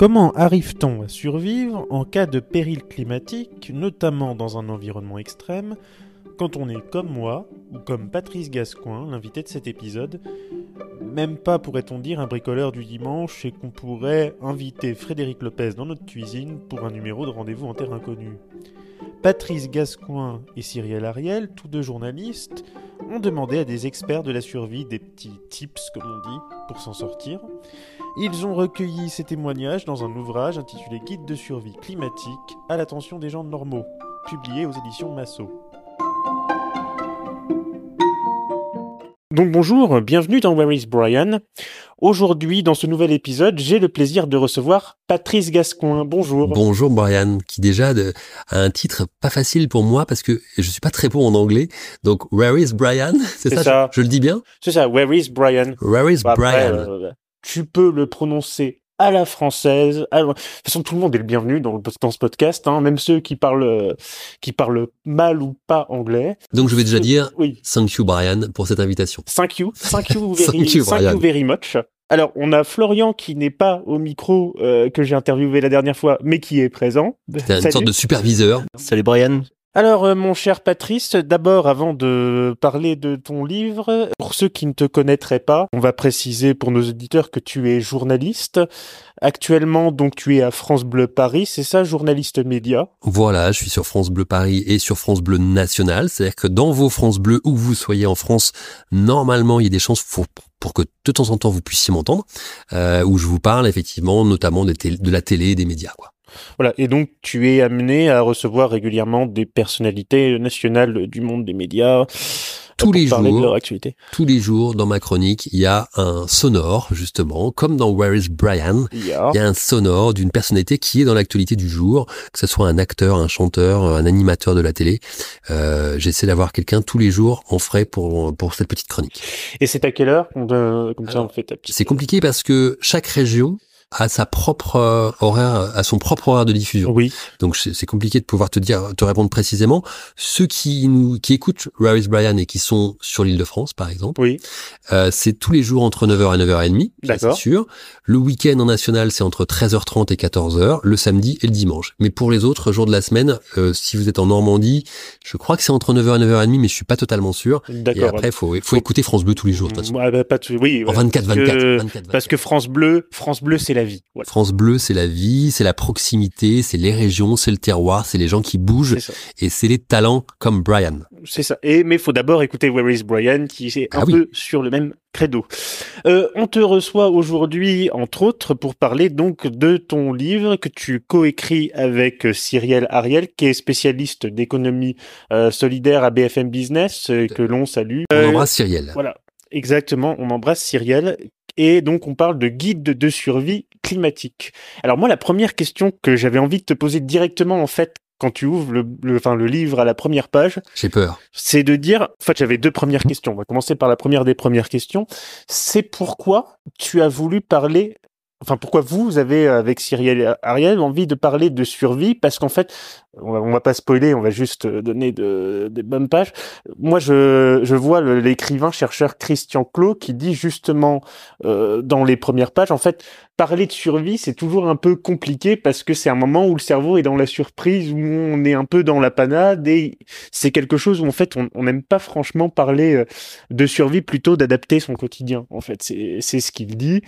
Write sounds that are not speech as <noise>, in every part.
Comment arrive-t-on à survivre en cas de péril climatique, notamment dans un environnement extrême, quand on est comme moi, ou comme Patrice Gascoin, l'invité de cet épisode, même pas pourrait-on dire un bricoleur du dimanche et qu'on pourrait inviter Frédéric Lopez dans notre cuisine pour un numéro de rendez-vous en terre inconnue. Patrice Gascoin et Cyrielle Ariel, tous deux journalistes, ont demandé à des experts de la survie des petits tips, comme on dit, pour s'en sortir. Ils ont recueilli ces témoignages dans un ouvrage intitulé Guide de survie climatique à l'attention des gens normaux, publié aux éditions Massot. Donc bonjour, bienvenue dans Where is Brian. Aujourd'hui, dans ce nouvel épisode, j'ai le plaisir de recevoir Patrice Gascoin. Bonjour. Bonjour Brian, qui déjà de, a un titre pas facile pour moi parce que je suis pas très bon en anglais. Donc Where is Brian? C'est ça, Je, le dis bien? C'est ça, Where is Brian? Where is Bah, après, Brian? euh, Tu peux le prononcer à la française. à- De toute façon, tout le monde est le bienvenu dans, le- dans ce podcast, hein, même ceux qui parlent euh, qui parlent mal ou pas anglais. Donc je vais déjà dire Oui. thank you Brian pour cette invitation. Thank you. Thank you <laughs> very, Thank you, thank Brian. you very much. Alors, on a Florian qui n'est pas au micro euh, que j'ai interviewé la dernière fois, mais qui est présent. T'es une Salut. sorte de superviseur. Salut Brian. Alors, euh, mon cher Patrice, d'abord, avant de parler de ton livre, pour ceux qui ne te connaîtraient pas, on va préciser pour nos auditeurs que tu es journaliste. Actuellement, donc, tu es à France Bleu Paris, c'est ça, journaliste média? Voilà, je suis sur France Bleu Paris et sur France Bleu National. C'est-à-dire que dans vos France Bleu, où vous soyez en France, normalement, il y a des chances pour, que de temps en temps vous puissiez m'entendre, euh, où je vous parle effectivement notamment tél- de la télé et des médias. Quoi. Voilà, et donc tu es amené à recevoir régulièrement des personnalités nationales du monde des médias Tous pour les parler de jours. leur actualité. Tous les jours, dans ma chronique, il y a un sonore, justement, comme dans Where is Brian, Il y a- il y a un sonore d'une personnalité qui est dans l'actualité du jour, que ce soit un acteur, un chanteur, un animateur de la télé. Euh, J'essaie d'avoir quelqu'un tous les jours en frais pour, pour cette petite chronique. Et c'est à quelle heure qu'on Comme ça, on fait ta petite. C'est compliqué parce que chaque région a sa propre horaire, a son propre horaire de diffusion. Oui, Donc c'est compliqué de pouvoir te dire, te répondre précisément. Ceux qui nous, qui écoutent Where is Brian et qui sont sur l'île de France, par exemple, oui, euh, c'est tous les jours entre 9h et 9h30, ça, D'accord. c'est sûr. Le week-end en national, c'est entre 13h30 et 14h, le samedi et le dimanche. Mais pour les autres jours de la semaine, euh, si vous êtes en Normandie, je crois que c'est entre 9h et 9h30, mais je suis pas totalement sûr. Et d'accord. après, faut, faut Faut- écouter France Bleu tous les jours, de toute façon. Ouais, bah, pas Oui, En ouais, 24, parce 24, que- 24, 24. Parce que France Bleu, France Bleu, c'est la vie. Voilà. France Bleu, c'est la vie, c'est la proximité, c'est les régions, c'est le terroir, c'est les gens qui bougent et c'est les talents comme Brian. C'est ça. Et mais faut d'abord écouter Where is Brian, qui est un Ah oui. peu sur le même credo. Euh, on te reçoit aujourd'hui, entre autres, pour parler donc de ton livre que tu coécris avec euh, Cyrielle Ariel, qui est spécialiste d'économie euh, solidaire à BFM Business, euh, que l'on salue. On embrasse Cyrielle. Voilà, exactement. On embrasse Cyrielle. Et donc, on parle de guide de survie climatique. Alors moi, la première question que j'avais envie de te poser directement, en fait, quand tu ouvres le, le, enfin, le livre à la première page, J'ai peur. c'est de dire, en fait, j'avais deux premières questions. On va commencer par la première des premières questions. C'est pourquoi tu as voulu parler, enfin, pourquoi vous avez, euh, avec Cyrielle Ariel, envie de parler de survie, parce qu'en fait, on va, va pas spoiler, on va juste euh, donner de, des bonnes pages. Moi, je, je vois l'écrivain chercheur Christian Clot qui dit justement euh, dans les premières pages, en fait, parler de survie, c'est toujours un peu compliqué parce que c'est un moment où le cerveau est dans la surprise, où on est un peu dans la panade et c'est quelque chose où en fait on n'aime pas franchement parler euh, de survie, plutôt d'adapter son quotidien. En fait, c'est ce qu'il dit.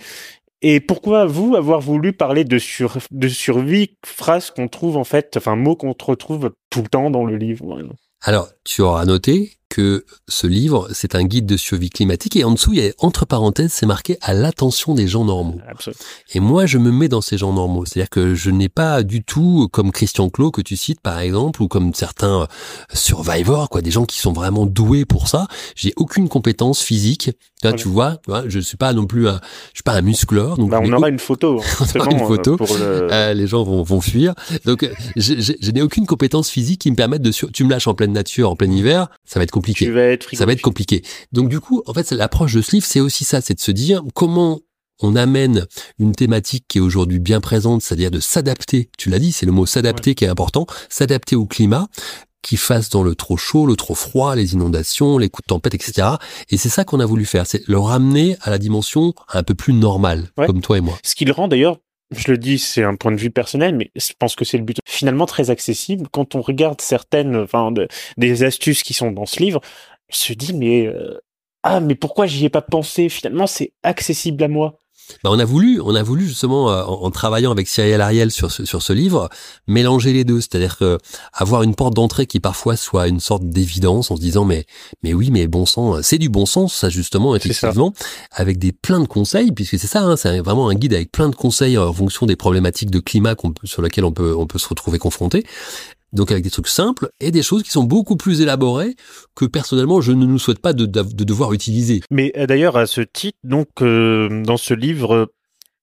Et pourquoi vous avoir voulu parler de sur de survie, phrase qu'on trouve en fait, enfin mot qu'on retrouve tout le temps dans le livre? Alors, tu auras noté que ce livre, c'est un guide de survie climatique et en dessous, il y a entre parenthèses, c'est marqué à l'attention des gens normaux. Absolument. Et moi, je me mets dans ces gens normaux. C'est-à-dire que je n'ai pas du tout, comme Christian Clot que tu cites par exemple, ou comme certains euh, survivors, quoi, des gens qui sont vraiment doués pour ça. J'ai aucune compétence physique. Là, Voilà. tu vois, tu vois, je suis pas non plus un, je suis pas un muscleur. Donc Bah, je on aura une photo. hein, <laughs> On aura une photo. euh, Pour le... euh, les gens vont, vont fuir. Donc, euh, je, je- je n'ai aucune compétence physique qui me permette de... Sur... Tu me lâches en pleine nature, en plein hiver, ça va être compliqué. Tu vas être Ça va être compliqué. Donc, du coup, en fait, l'approche de ce livre, c'est aussi ça, c'est de se dire comment on amène une thématique qui est aujourd'hui bien présente, c'est-à-dire de s'adapter. Tu l'as dit, c'est le mot s'adapter qui est important. S'adapter au climat qui fasse dans le trop chaud, le trop froid, les inondations, les coups de tempête, etc. Et c'est ça qu'on a voulu faire, c'est le ramener à la dimension un peu plus normale, Ouais. comme toi et moi. Ce qui le rend d'ailleurs je le dis, c'est un point de vue personnel, mais je pense que c'est le but finalement très accessible. Quand on regarde certaines, enfin, des astuces qui sont dans ce livre, on se dit, mais euh, ah, mais pourquoi j'y ai pas pensé? Finalement, c'est accessible à moi. Bah, on a voulu, on a voulu justement euh, en, travaillant avec Cyril Ariel sur ce, sur ce livre, mélanger les deux, c'est-à-dire que avoir une porte d'entrée qui parfois soit une sorte d'évidence en se disant mais mais oui mais bon sens, c'est du bon sens ça justement effectivement, avec des plein de conseils puisque c'est ça, hein, c'est vraiment un guide avec plein de conseils en fonction des problématiques de climat sur lesquelles on peut on peut se retrouver confronté donc avec des trucs simples et des choses qui sont beaucoup plus élaborées que personnellement je ne nous souhaite pas de, de, devoir utiliser. Mais euh, d'ailleurs à ce titre, donc euh, dans ce livre,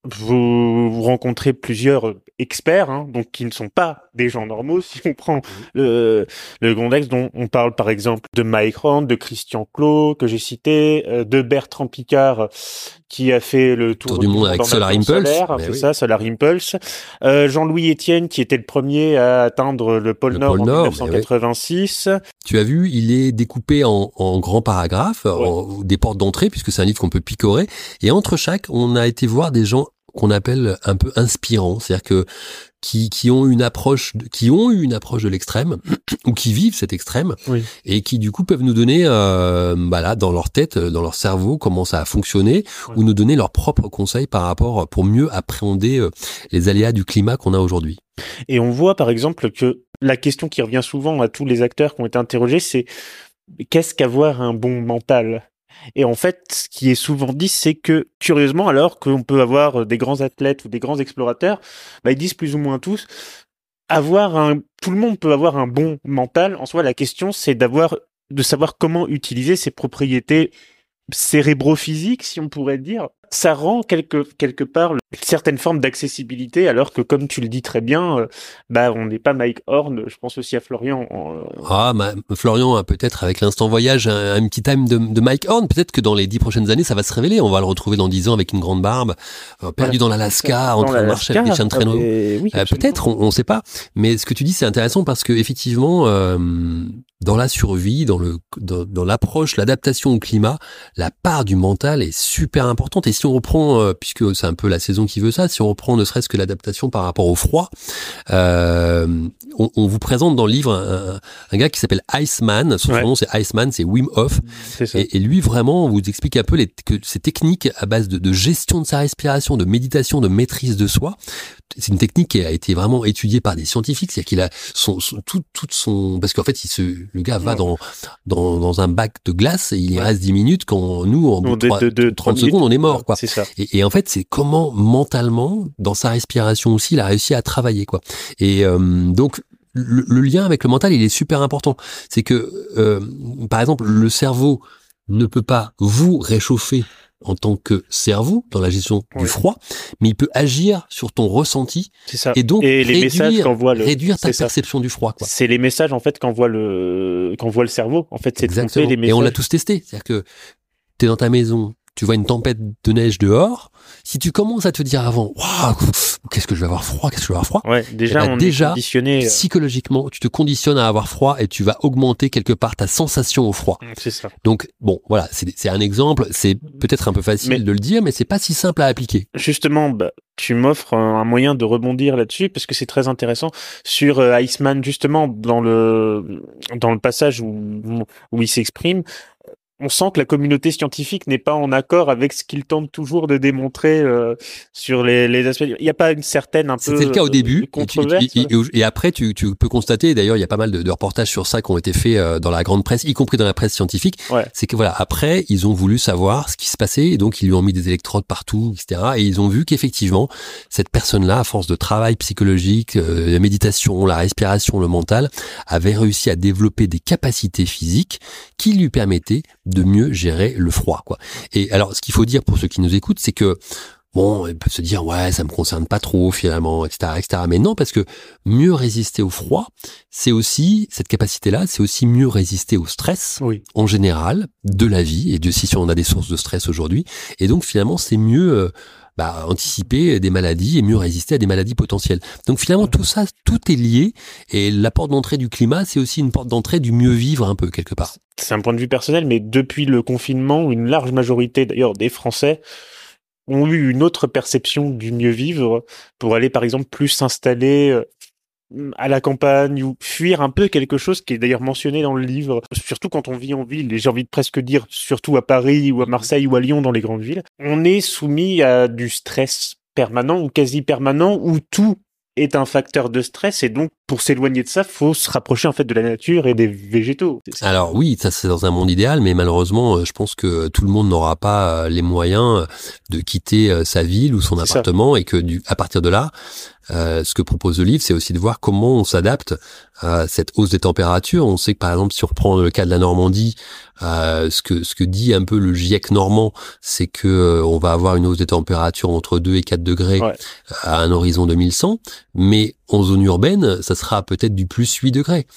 vous, rencontrez plusieurs experts, hein, donc qui ne sont pas des gens normaux. <laughs> Si on prend le, le contexte dont on parle par exemple de Mike Rand, de Christian Clot que j'ai cité, euh, de Bertrand Picard qui a fait le tour, du monde avec Solar Impulse, c'est ça, Solar Impulse. Euh, Jean-Louis Etienne qui était le premier à atteindre le pôle Nord en 1986. Tu as vu, il est découpé en, en grands paragraphes, des portes d'entrée puisque c'est un livre qu'on peut picorer, et entre chaque, on a été voir des gens qu'on appelle un peu inspirants, c'est-à-dire que qui, qui ont une approche qui ont eu une approche de l'extrême <clears throat> ou qui vivent cet extrême et qui du coup peuvent nous donner euh, bah là dans leur tête dans leur cerveau comment ça a fonctionné ou nous donner leurs propres conseils par rapport pour mieux appréhender euh, les aléas du climat qu'on a aujourd'hui. Et on voit par exemple que la question qui revient souvent à tous les acteurs qui ont été interrogés c'est qu'est-ce qu'avoir un bon mental? Et en fait, ce qui est souvent dit, c'est que, curieusement, alors qu'on peut avoir des grands athlètes ou des grands explorateurs, bah, ils disent plus ou moins tous, avoir un, tout le monde peut avoir un bon mental. En soi, la question, c'est d'avoir, de savoir comment utiliser ses propriétés cérébro-physiques, si on pourrait dire, ça rend quelque, quelque part une certaine forme d'accessibilité, alors que comme tu le dis très bien, euh, bah on n'est pas Mike Horn. Je pense aussi à Florian. Euh, ah, Florian peut-être avec l'instant voyage un, petit time de, Mike Horn. Peut-être que dans les dix prochaines années, ça va se révéler. On va le retrouver dans dix ans avec une grande barbe, euh, perdu dans l'Alaska, en train de marcher avec des chiens de traîneau. peut-être, on ne sait pas. Mais ce que tu dis, c'est intéressant parce que effectivement, dans la survie, dans le dans, l'approche, l'adaptation au climat, la part du mental est super importante. Et si on reprend, euh, puisque c'est un peu la saison qui veut ça, si on reprend ne serait-ce que l'adaptation par rapport au froid, euh, on, vous présente dans le livre un, gars qui s'appelle Iceman. Son nom c'est Iceman, c'est Wim Hof. Et, et, lui vraiment, on vous explique un peu les, que ces techniques à base de, de gestion de sa respiration, de méditation, de maîtrise de soi c'est une technique qui a été vraiment étudiée par des scientifiques, c'est qu'il a son, tout, tout son, parce qu'en fait, il se, le gars va dans, dans, dans un bac de glace et il y reste 10 minutes quand nous, en de, 30 secondes, on est mort, quoi. Ça. Et, et, en fait, c'est comment mentalement, dans sa respiration aussi, il a réussi à travailler, quoi. Et euh, donc, le, le, lien avec le mental, il est super important. C'est que, euh, par exemple, le cerveau ne peut pas vous réchauffer en tant que cerveau dans la gestion du froid, mais il peut agir sur ton ressenti ça. et donc les réduire, messages le... réduire ta perception du froid. C'est les messages en fait qu'envoie le qu'envoie le cerveau. En fait, c'est Exactement. les messages. Et on l'a tous testé, c'est-à-dire que tu es dans ta maison, tu vois une tempête de neige dehors, si tu commences à te dire avant, waouh, qu'est-ce que je vais avoir froid, qu'est-ce que je vais avoir froid, ouais, déjà, eh ben, on déjà est conditionné. Euh. Psychologiquement, tu te conditionnes à avoir froid et tu vas augmenter quelque part ta sensation au froid. C'est ça. Donc bon, voilà, c'est un exemple. C'est peut-être un peu facile de le dire, mais c'est pas si simple à appliquer. Justement, bah, tu m'offres un moyen de rebondir là-dessus parce que c'est très intéressant sur euh, Iceman justement dans le dans le passage où où il s'exprime on sent que la communauté scientifique n'est pas en accord avec ce qu'il tente toujours de démontrer euh, sur les, les, aspects. Il n'y a pas une certaine un peu. C'était le cas au début. Et, après, tu, tu, peux constater. D'ailleurs, il y a pas mal de, de, reportages sur ça qui ont été faits euh, dans la grande presse, y compris dans la presse scientifique. C'est que voilà, après, ils ont voulu savoir ce qui se passait, et donc ils lui ont mis des électrodes partout, etc. Et ils ont vu qu'effectivement, cette personne-là, à force de travail psychologique, euh, la méditation, la respiration, le mental, avait réussi à développer des capacités physiques qui lui permettaient de mieux gérer le froid, quoi. Et alors, ce qu'il faut dire pour ceux qui nous écoutent, c'est que bon, ils peuvent se dire ouais, ça me concerne pas trop finalement, etc., etc. Mais non, parce que mieux résister au froid, c'est aussi cette capacité-là, c'est aussi mieux résister au stress oui. en général de la vie. Et Dieu sait si on a des sources de stress aujourd'hui. Et donc finalement, c'est mieux euh, bah, anticiper des maladies et mieux résister à des maladies potentielles. Donc finalement, tout ça, tout est lié. Et la porte d'entrée du climat, c'est aussi une porte d'entrée du mieux vivre un peu quelque part. C'est un point de vue personnel, mais depuis le confinement, une large majorité d'ailleurs des Français ont eu une autre perception du mieux vivre pour aller par exemple plus s'installer euh, à la campagne ou fuir un peu quelque chose qui est d'ailleurs mentionné dans le livre, surtout quand on vit en ville, et j'ai envie de presque dire surtout à Paris ou à Marseille ou à Lyon dans les grandes villes, on est soumis à du stress permanent ou quasi permanent où tout est un facteur de stress et donc pour s'éloigner de ça, faut se rapprocher en fait de la nature et des végétaux. Alors oui, ça c'est dans un monde idéal, mais malheureusement, euh, je pense que tout le monde n'aura pas euh, les moyens de quitter euh, sa ville ou son appartement et que du, à partir de là, euh, ce que propose le livre, c'est aussi de voir comment on s'adapte à cette hausse des températures. On sait que par exemple, si on reprend le cas de la Normandie, euh, ce que ce que dit un peu le GIEC normand, c'est que euh, on va avoir une hausse des températures entre 2 et 4 degrés à un horizon 2100, mais en zone urbaine, ça sera peut-être du plus 8 degrés,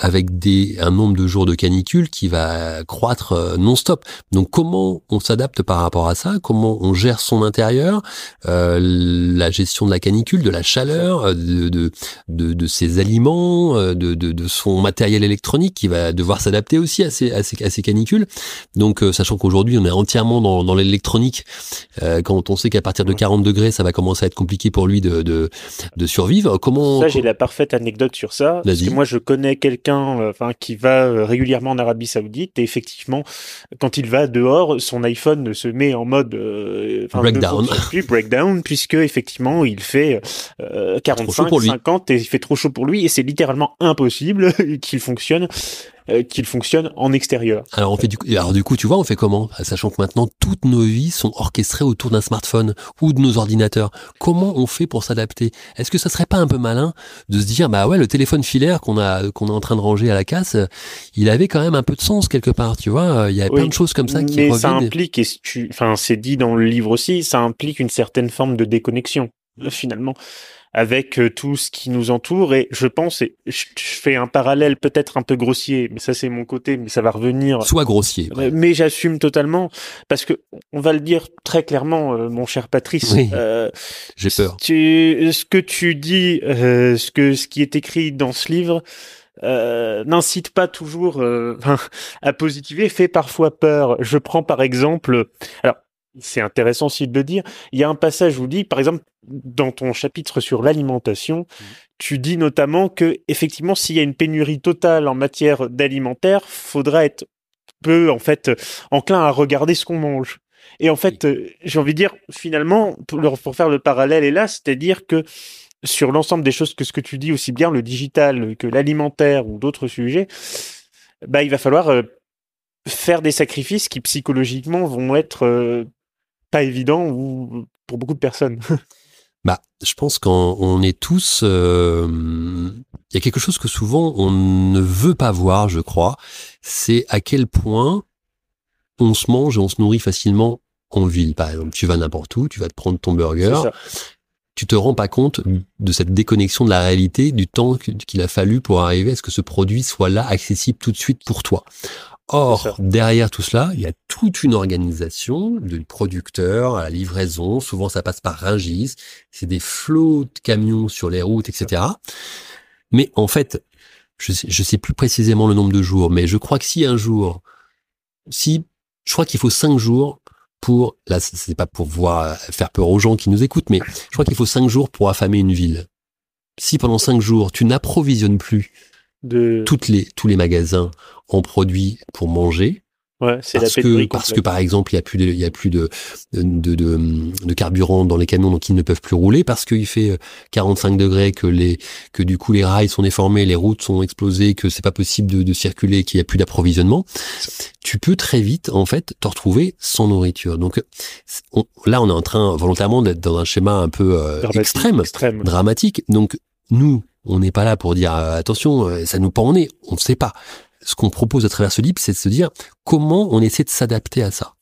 avec des, un nombre de jours de canicule qui va croître euh, non-stop. Donc comment on s'adapte par rapport à ça? Comment on gère son intérieur? Euh, La gestion de la canicule, de la chaleur, euh, de, de, de, de ses aliments, euh, de, de, de, son matériel électronique qui va devoir s'adapter aussi à ces, à ces, à ces canicules. Donc sachant qu'aujourd'hui on est entièrement dans, dans l'électronique, quand on sait qu'à partir de 40 degrés ça va commencer à être compliqué pour lui de, de, de survivre ça, j'ai la parfaite anecdote sur ça. Parce que moi, je connais quelqu'un, euh, enfin, qui va euh, régulièrement en Arabie Saoudite et effectivement, quand il va dehors, son iPhone se met en mode euh, breakdown, breakdown, puisque effectivement, il fait 45, 50 et il fait trop chaud pour lui et c'est littéralement impossible <laughs> qu'il fonctionne euh, qu'il fonctionne en extérieur. Alors on fait du coup, alors du coup, tu vois, on fait comment? Sachant que maintenant toutes nos vies sont orchestrées autour d'un smartphone ou de nos ordinateurs. Comment on fait pour s'adapter? Est-ce que ça serait pas un peu malin de se dire bah ouais, le téléphone filaire qu'on a qu'on est en train de ranger à la casse, il avait quand même un peu de sens quelque part, tu vois Il y a plein de choses comme ça qui mais ça implique, et enfin c'est dit dans le livre aussi, ça implique une certaine forme de déconnexion finalement avec euh, tout ce qui nous entoure. Et je pense, et je, fais un parallèle peut-être un peu grossier, mais ça c'est mon côté, mais ça va revenir. Soit grossier. Euh, mais j'assume totalement parce que on va le dire très clairement, euh, mon cher Patrice. Oui, J'ai peur. Tu, ce que tu dis, ce que ce qui est écrit dans ce livre. n'incite pas toujours <laughs> à positiver, fait parfois peur. Je prends par exemple, alors c'est intéressant aussi de le dire. Il y a un passage où dit, par exemple, dans ton chapitre sur l'alimentation, mmh. tu dis notamment que effectivement, s'il y a une pénurie totale en matière d'alimentaire, faudra être peu en fait enclin à regarder ce qu'on mange. Et en fait, euh, j'ai envie de dire finalement, pour, pour faire le parallèle là, c'est-à-dire que sur l'ensemble des choses que ce que tu dis, aussi bien le digital que l'alimentaire ou d'autres sujets, bah il va falloir euh, faire des sacrifices qui psychologiquement vont être euh, pas évident ou pour beaucoup de personnes. <laughs> bah, je pense qu'on est tous. Euh, il y a quelque chose que souvent on ne veut pas voir, je crois. C'est à quel point on se mange et on se nourrit facilement en ville. Par exemple, tu vas n'importe où, tu vas te prendre ton burger. Tu te rends pas compte de cette déconnexion de la réalité, du temps qu'il a fallu pour arriver à ce que ce produit soit là, accessible tout de suite pour toi. Or, derrière tout cela, il y a toute une organisation de producteurs à la livraison. Souvent, ça passe par Ringis. C'est des flots de camions sur les routes, etc. Mais en fait, je sais, sais plus précisément le nombre de jours, mais je crois que si un jour, si, je crois qu'il faut cinq jours pour, là, c'est pas pour voir, faire peur aux gens qui nous écoutent, mais je crois qu'il faut cinq jours pour affamer une ville. Si pendant cinq jours, tu n'approvisionnes plus de... toutes les, tous les magasins en produits pour manger. Ouais, parce que parce que par exemple il y a plus de il y a plus de de, de de, carburant dans les camions donc ils ne peuvent plus rouler parce qu'il fait 45 euh, degrés que les que du coup les rails sont déformés les routes sont explosées que c'est pas possible de, de circuler qu'il y a plus d'approvisionnement. Tu peux très vite en fait te retrouver sans nourriture. Donc là on est en train volontairement d'être dans un schéma un peu euh, extrême, extrême. dramatique. Donc nous on n'est pas là pour dire euh, attention, euh, ça nous pend au nez. On ne sait pas. Ce qu'on propose à travers ce livre, c'est de se dire comment on essaie de s'adapter à ça.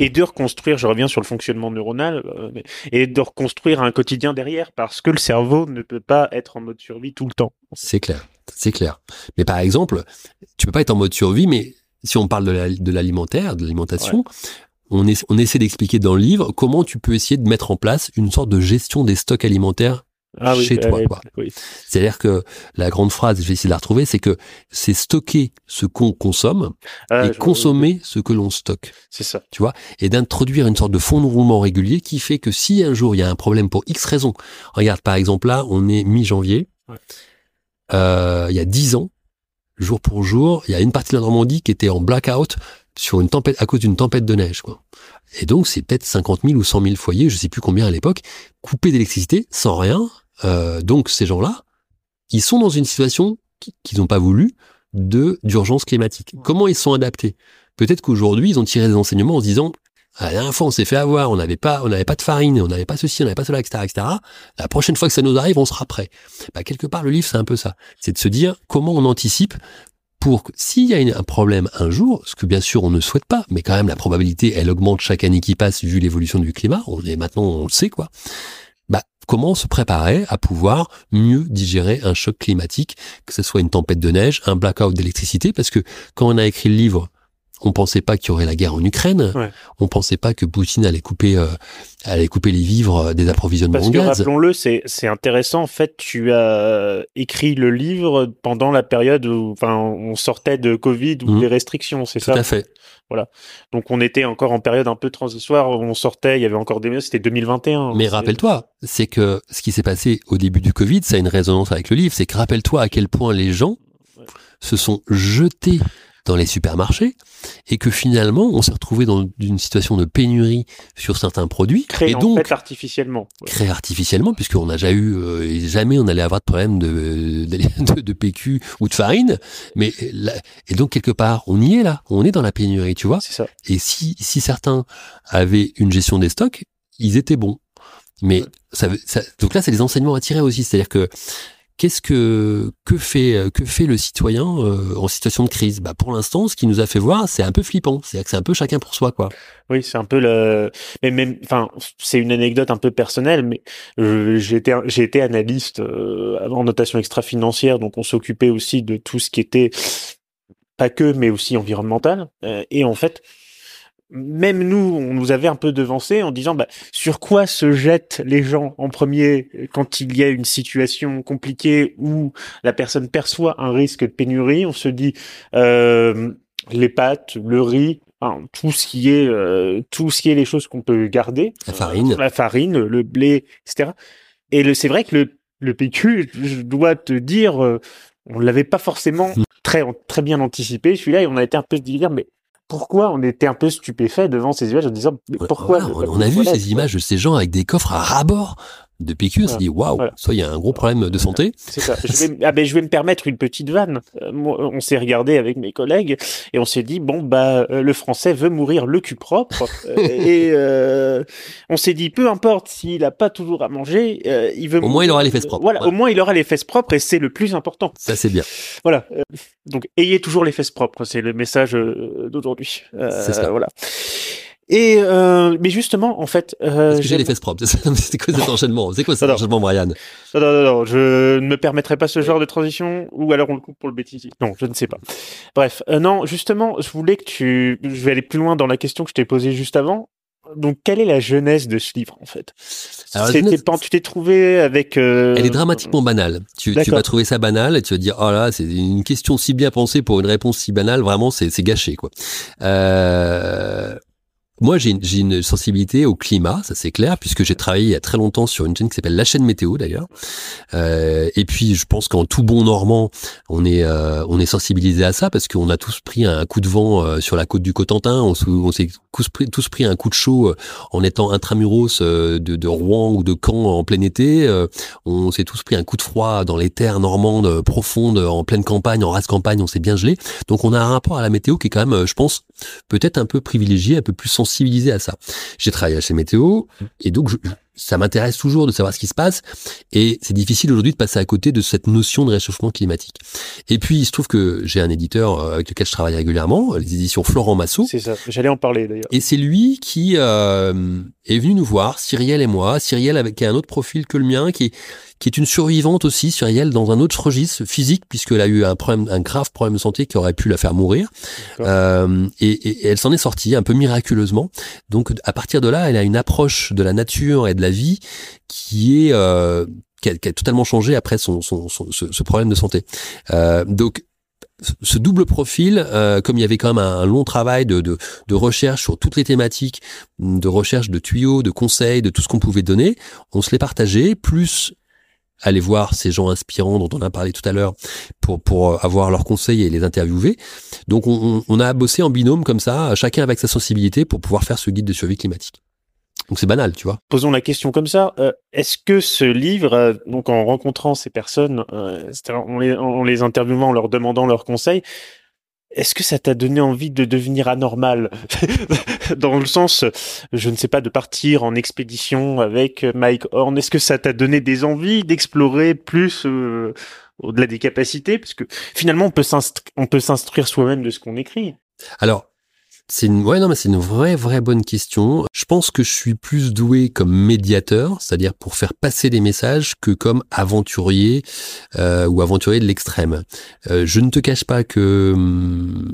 Et de reconstruire, je reviens sur le fonctionnement neuronal, euh, et de reconstruire un quotidien derrière, parce que le cerveau ne peut pas être en mode survie tout le temps. C'est clair, c'est clair. Mais par exemple, tu peux pas être en mode survie, mais si on parle de l'alimentaire, de l'alimentation, on, on essaie d'expliquer dans le livre comment tu peux essayer de mettre en place une sorte de gestion des stocks alimentaires Ah oui, chez toi. quoi. oui. C'est-à-dire que la grande phrase, je vais essayer de la retrouver, c'est que c'est stocker ce qu'on consomme Ah, et consommer ce que l'on stocke. C'est ça. tu vois, et d'introduire une sorte de fond de roulement régulier qui fait que si un jour il y a un problème pour X raisons, regarde par exemple là, on est mi-janvier, Ouais. euh, il y a 10 ans, jour pour jour, il y a une partie de la Normandie qui était en blackout sur une tempête à cause d'une tempête de neige, quoi. Et donc c'est peut-être 50 000 ou 100 000 foyers, je sais plus combien à l'époque, coupés d'électricité sans rien. Euh, donc ces gens-là, ils sont dans une situation qui- qu'ils n'ont pas voulu de d'urgence climatique. Comment ils sont adaptés? Peut-être qu'aujourd'hui, ils ont tiré des enseignements en se disant ah, la dernière fois, on s'est fait avoir, on n'avait pas, on n'avait pas de farine, on n'avait pas ceci, on n'avait pas cela, etc., etc. La prochaine fois que ça nous arrive, on sera prêt. Bah, quelque part, le livre, c'est un peu ça. C'est de se dire comment on anticipe pour que s'il y a une- un problème un jour, ce que bien sûr on ne souhaite pas, mais quand même la probabilité, elle augmente chaque année qui passe vu l'évolution du climat. On est maintenant, on le sait quoi. Comment se préparer à pouvoir mieux digérer un choc climatique, que ce soit une tempête de neige, un blackout d'électricité, parce que quand on a écrit le livre, on pensait pas qu'il y aurait la guerre en Ukraine. Ouais. On pensait pas que Poutine allait couper, euh, allait couper les vivres euh, des approvisionnements Parce en que gaz. rappelons-le, c'est c'est intéressant. En fait, tu as écrit le livre pendant la période où, enfin, on sortait de Covid ou Mhm. des restrictions, c'est Tout ça. à fait. Donc on était encore en période un peu transitoire. On sortait, il y avait encore des c'était 2021. Mais C'est- rappelle-toi, c'est que ce qui s'est passé au début du Covid, ça a une résonance avec le livre, c'est que rappelle-toi à quel point les gens se sont jetés dans les supermarchés et que finalement on s'est retrouvé dans une situation de pénurie sur certains produits créé et en donc fait artificiellement. Créé artificiellement puisqu'on n'a jamais eu euh, jamais on allait avoir de problème de, de, de PQ ou de farine mais là- et donc quelque part on y est là on est dans la pénurie tu vois ça. et si, si certains avaient une gestion des stocks, ils étaient bons. Mais ça, ça- donc là, c'est des enseignements à tirer aussi. C'est-à-dire que qu'est-ce que que fait que fait le citoyen euh, en situation de crise? Bah pour l'instant, ce qui nous a fait voir, c'est un peu flippant. Que c'est un peu chacun pour soi, quoi. Oui, c'est un peu le. Mais même, enfin, c'est une anecdote un peu personnelle, mais j'ai été, j'ai été analyste euh, en notation extra-financière, donc on s'occupait aussi de tout ce qui était pas que, mais aussi environnemental. Euh, et en fait, même nous, on nous avait un peu devancé en disant, bah, sur quoi se jettent les gens en premier quand il y a une situation compliquée où la personne perçoit un risque de pénurie? On se dit euh, les pâtes, le riz, enfin, tout ce qui est euh, tout ce qui est les choses qu'on peut garder, La farine. La farine, le blé, etc. Et le, c'est vrai que le, le PQ, je dois te dire, euh, on l'avait pas forcément Mm. très très bien anticipé celui-là et on a été un peu se dire mais pourquoi on était un peu stupéfait devant ces images en disant mais pourquoi Voilà, on, a vu ces images de ces gens avec des coffres à ras-bord de PQ. On s'est dit waouh, Voilà. soit il y a un gros problème de santé. C'est ça. Je vais, ah ben, je vais me permettre une petite vanne. Euh, moi, on s'est regardé avec mes collègues et on s'est dit bon bah euh, le français veut mourir le cul propre <laughs> Euh, et euh, on s'est dit peu importe s'il a pas toujours à manger, euh, il veut. Au moins, il aura les fesses propres. Voilà, au moins il aura les fesses propres et c'est le plus important. Ça c'est bien. Voilà. Donc ayez toujours les fesses propres, c'est le message d'aujourd'hui. Euh, C'est ça. Voilà. Et euh, mais justement en fait, euh, j'ai les fesses propres <laughs> C'est quoi cet enchaînement? C'est quoi cet enchaînement, Brian? Non, non, non, non, je ne me permettrai pas ce genre de transition, ou alors on le coupe pour le bêtisier. Non, je ne sais pas. Bref, euh, non, justement, je voulais que tu... Je vais aller plus loin dans la question que je t'ai posée juste avant. Donc, quelle est la jeunesse de ce livre, en fait? Alors, jeunesse- pas- Tu t'es trouvé avec... euh, Elle est dramatiquement banale. Tu, tu vas trouver ça banal et tu vas dire oh là c'est une question si bien pensée pour une réponse si banale vraiment c'est c'est gâché quoi. Euh, moi j'ai une- une sensibilité au climat ça c'est clair puisque j'ai travaillé il y a très longtemps sur une chaîne qui s'appelle la chaîne météo d'ailleurs. Euh, et puis je pense qu'en tout bon normand on est euh, on est sensibilisé à ça parce qu'on a tous pris un coup de vent euh, sur la côte du Cotentin on, se- on s'est tous pris, un coup de chaud euh, en étant intramuros euh, de, de Rouen ou de Caen en plein été. Euh, on s'est tous pris un coup de froid dans les terres normandes profondes, en pleine campagne, en race campagne, on s'est bien gelé. Donc on a un rapport à la météo qui est quand même, je pense, peut-être un peu privilégié, un peu plus sensibilisé à ça. J'ai travaillé chez Météo et donc je- ça m'intéresse toujours de savoir ce qui se passe et c'est difficile aujourd'hui de passer à côté de cette notion de réchauffement climatique. Et puis il se trouve que j'ai un éditeur euh, avec lequel je travaille régulièrement, les éditions Florent Massot, C'est ça, j'allais en parler d'ailleurs. et c'est lui qui euh, est venu nous voir, Cyrielle et moi. Cyrielle avec qui a un autre profil que le mien, qui est, qui est une survivante aussi, Cyrielle, dans un autre registre physique, puisqu'elle a eu un problème, un grave problème de santé qui aurait pu la faire mourir. Euh, et, et- et elle s'en est sortie un peu miraculeusement. Donc à partir de là, elle a une approche de la nature et de la vie qui est euh, qui a, totalement changé après son, son, ce, problème de santé. Euh, donc ce double profil, euh, comme il y avait quand même un, long travail de, de, de, recherche sur toutes les thématiques, de recherche de tuyaux, de conseils, de tout ce qu'on pouvait donner, on se les partageait, plus aller voir ces gens inspirants dont on a parlé tout à l'heure pour, pour avoir leurs conseils et les interviewer. Donc on, on a bossé en binôme comme ça, chacun avec sa sensibilité pour pouvoir faire ce guide de survie climatique. Donc c'est banal, tu vois. Posons la question comme ça. Euh, est-ce que ce livre, euh, donc en rencontrant ces personnes, euh, en, les, en les interviewant, en leur demandant leurs conseils, est-ce que ça t'a donné envie de devenir anormal <laughs> Dans le sens, je ne sais pas, de partir en expédition avec Mike Horn. Est-ce que ça t'a donné des envies d'explorer plus au-delà des capacités? Parce que finalement, on peut s'instruire soi-même de ce qu'on écrit. Alors, c'est une, ouais, non, mais c'est une vraie, vraie bonne question. Je pense que je suis plus doué comme médiateur, c'est-à-dire pour faire passer des messages, que comme aventurier euh, ou aventurier de l'extrême. Euh, je ne te cache pas que hum,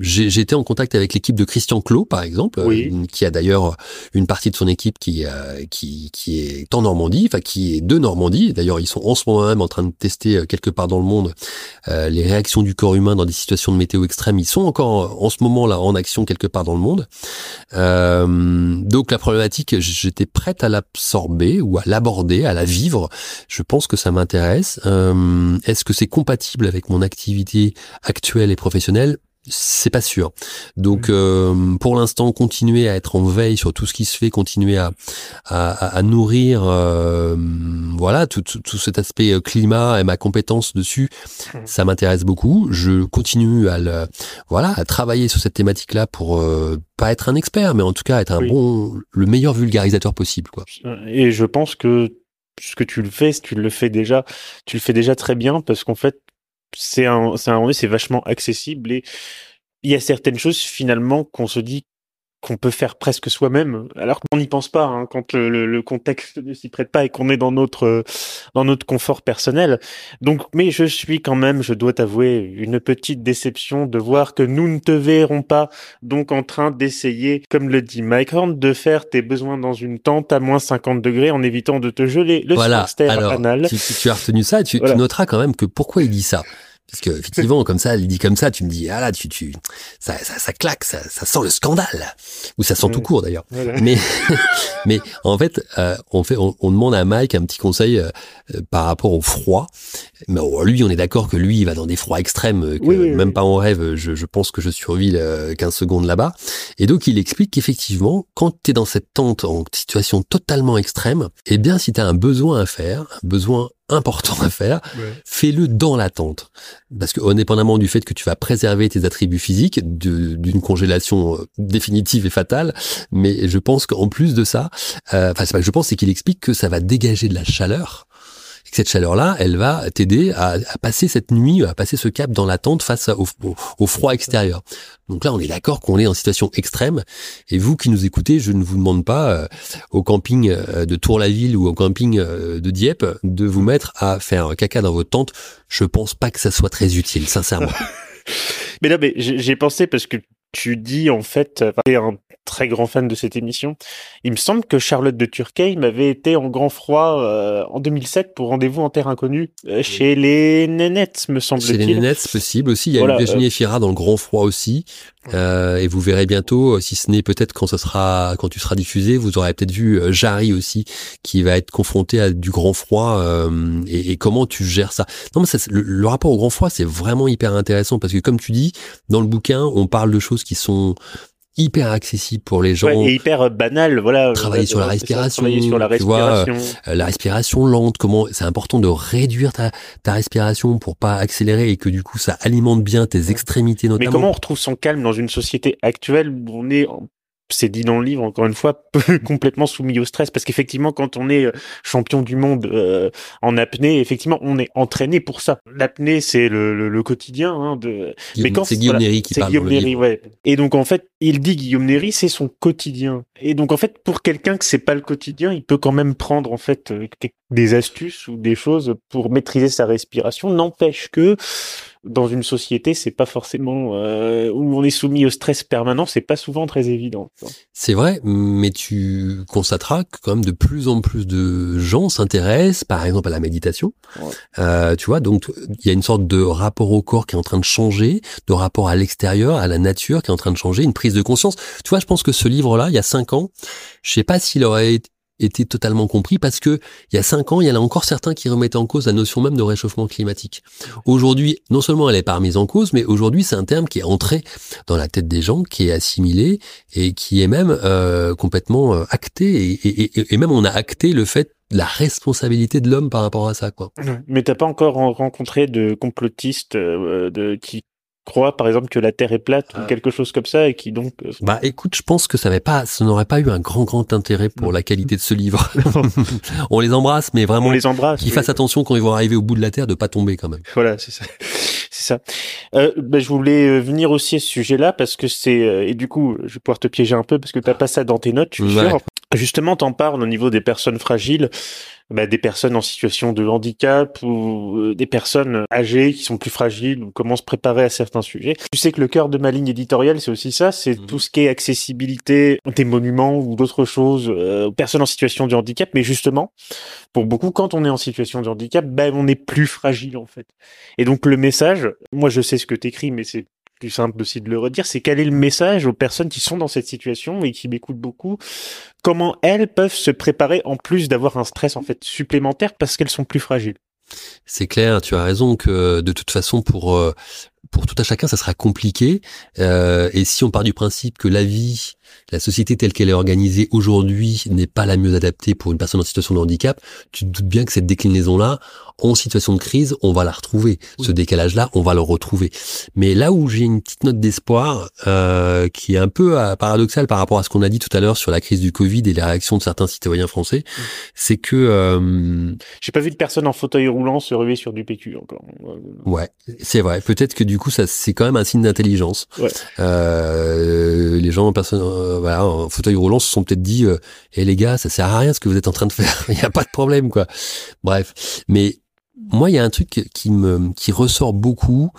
j'ai été en contact avec l'équipe de Christian Clot, par exemple, euh, qui a d'ailleurs une partie de son équipe qui, euh, qui, qui est en Normandie, enfin qui est de Normandie. D'ailleurs, ils sont en ce moment même en train de tester euh, quelque part dans le monde les réactions du corps humain dans des situations de météo extrême. Ils sont encore en ce moment là en action quelque part dans le monde. Euh, donc la problématique, j'étais prête à l'absorber ou à l'aborder, à la vivre. Je pense que ça m'intéresse. Euh, est-ce que c'est compatible avec mon activité actuelle et professionnelle? C'est pas sûr. Donc, euh, pour l'instant, continuer à être en veille sur tout ce qui se fait, continuer à, à, à nourrir, euh, voilà, tout, tout, cet aspect euh, climat et ma compétence dessus, mmh. ça m'intéresse beaucoup. Je continue à le, voilà, à travailler sur cette thématique-là pour pas être un expert, mais en tout cas être un bon, le meilleur vulgarisateur possible, quoi. Et je pense que ce que tu le fais, tu le fais déjà, tu le fais déjà très bien parce qu'en fait, c'est un, c'est un, c'est vachement accessible et il y a certaines choses finalement qu'on se dit qu'on peut faire presque soi-même, alors qu'on n'y pense pas hein, quand le, le, contexte ne s'y prête pas et qu'on est dans notre dans notre confort personnel. Donc, mais je suis quand même, je dois t'avouer, une petite déception de voir que nous ne te verrons pas donc en train d'essayer, comme le dit Mike Horn, de faire tes besoins dans une tente à moins 50 degrés en évitant de te geler le voilà. alors, anal. Si, tu as retenu ça, tu, tu noteras quand même que pourquoi il dit ça parce que effectivement, comme ça, il dit comme ça, tu me dis ah là, tu tu ça ça, ça claque, ça, ça sent le scandale ou ça sent tout court d'ailleurs. Mais <laughs> mais en fait, euh, on fait on, demande à Mike un petit conseil euh, euh, par rapport au froid. Mais lui, on est d'accord que lui, il va dans des froids extrêmes, que même pas en rêve. Je, je pense que je survis 15 secondes là-bas. Et donc il explique qu'effectivement, quand tu es dans cette tente en situation totalement extrême, eh bien si tu as un besoin à faire, un besoin important à faire, fais-le dans la tente. Parce que, indépendamment du fait que tu vas préserver tes attributs physiques d'une congélation euh, définitive et fatale, mais je pense qu'en plus de ça, euh, enfin, c'est pas que je pense, c'est qu'il explique que ça va dégager de la chaleur cette chaleur-là, elle va t'aider à, passer cette nuit, à passer ce cap dans la tente face au, froid extérieur. Donc là, on est d'accord qu'on est en situation extrême. Et vous qui nous écoutez, je ne vous demande pas euh, au camping euh, de Tour-la-Ville ou au camping euh, de Dieppe de vous mettre à faire un caca dans votre tente. Je pense pas que ça soit très utile, sincèrement. <laughs> mais là, mais j'ai pensé parce que tu dis en fait, un très grand fan de cette émission. Il me semble que Charlotte de Turquet m'avait été en grand froid euh, en 2007 pour Rendez-vous en Terre Inconnue euh, chez les Nénettes, me semble-t-il. Chez les Nénettes, possible aussi. Il y a voilà, Virginie euh... Efira dans le grand froid aussi. Euh, et vous verrez bientôt, si ce n'est peut-être quand ça sera, quand tu seras diffusé, vous aurez peut-être vu Jarry aussi, qui va être confronté à du grand froid et, et, comment tu gères ça. Non, mais ça, le, le rapport au grand froid, c'est vraiment hyper intéressant parce que comme tu dis, dans le bouquin, on parle de choses qui sont hyper accessible pour les gens. et hyper euh, banal, voilà. Travailler sur la respiration. Travailler sur la respiration. Euh, la respiration lente, comment, c'est important de réduire ta, ta respiration pour pas accélérer et que du coup ça alimente bien tes extrémités notamment. Mais comment on retrouve son calme dans une société actuelle où on est c'est dit dans le livre encore une fois <laughs> complètement soumis au stress. Parce qu'effectivement quand on est euh, champion du monde euh, en apnée effectivement on est entraîné pour ça. L'apnée c'est le, le, quotidien hein, de mais quand c'est Guillaume Néry qui parle Guillaume Néry, ouais. Et donc en fait il dit Guillaume Néry c'est son quotidien. Et donc en fait pour quelqu'un que c'est pas le quotidien il peut quand même prendre en fait euh, des astuces ou des choses pour maîtriser sa respiration. N'empêche que dans une société, c'est pas forcément euh, où on est soumis au stress permanent, c'est pas souvent très évident. C'est vrai, mais tu constateras que quand même de plus en plus de gens s'intéressent, par exemple, à la méditation. Euh, tu vois, donc il y a une sorte de rapport au corps qui est en train de changer, de rapport à l'extérieur, à la nature qui est en train de changer, une prise de conscience. Tu vois, je pense que ce livre-là, il y a cinq ans, je sais pas s'il aurait été était totalement compris parce que il y a cinq ans, il y en a encore certains qui remettaient en cause la notion même de réchauffement climatique. Aujourd'hui, non seulement elle est pas remise en cause, mais aujourd'hui c'est un terme qui est entré dans la tête des gens, qui est assimilé et qui est même euh, complètement euh, acté et, et, même on a acté le fait la responsabilité de l'homme par rapport à ça quoi. Mais t'as pas encore rencontré de complotistes euh, de qui croit par exemple que la Terre est plate ou ah. quelque chose comme ça et qui donc euh, bah écoute je pense que ça n'avait pas ça n'aurait pas eu un grand grand intérêt pour la qualité de ce livre. <laughs> <laughs> On les embrasse mais vraiment on les embrasse qu'ils fassent attention quand ils vont arriver au bout de la Terre de pas tomber quand même. Voilà c'est ça. <laughs> C'est ça. Euh, bah, je voulais euh, venir aussi à ce sujet là parce que c'est euh, et du coup je vais pouvoir te piéger un peu parce que t'as pas ça dans tes notes je suis sûr justement t'en parles au niveau des personnes fragiles bah, des personnes en situation de handicap ou euh, des personnes âgées qui sont plus fragiles ou comment se préparer à certains sujets. Tu sais que le cœur de ma ligne éditoriale, c'est aussi ça, c'est mhm. tout ce qui est accessibilité des monuments ou d'autres choses euh, aux personnes en situation de handicap. Mais justement, pour beaucoup, quand on est en situation de handicap, ben on est plus fragile en fait. Et donc le message, moi je sais ce que t'écris, mais c'est plus simple aussi de le redire, c'est quel est le message aux personnes qui sont dans cette situation et qui m'écoutent beaucoup, comment elles peuvent se préparer en plus d'avoir un stress en fait supplémentaire parce qu'elles sont plus fragiles? C'est clair, tu as raison que de toute façon pour euh, pour tout à chacun ça sera compliqué euh, et si on part du principe que la vie la société telle qu'elle est organisée aujourd'hui n'est pas la mieux adaptée pour une personne en situation de handicap, tu te doutes bien que cette déclinaison-là, en situation de crise, on va la retrouver. Ce décalage-là, on va le retrouver. Mais là où j'ai une petite note d'espoir, euh, qui est un peu euh, paradoxale par rapport à ce qu'on a dit tout à l'heure sur la crise du Covid et les réactions de certains citoyens français, c'est que... Euh, j'ai pas vu de personne en fauteuil roulant se ruer sur du PQ encore. Ouais, c'est vrai. Peut-être que du coup, ça c'est quand même un signe d'intelligence. Ouais. Euh, les gens, personne, euh, voilà, en fauteuil roulant se sont peut-être dit, et eh, les gars, ça sert à rien ce que vous êtes en train de faire. <laughs> Il n'y a pas de problème, quoi. Bref, mais moi, il y a un truc qui me qui ressort beaucoup,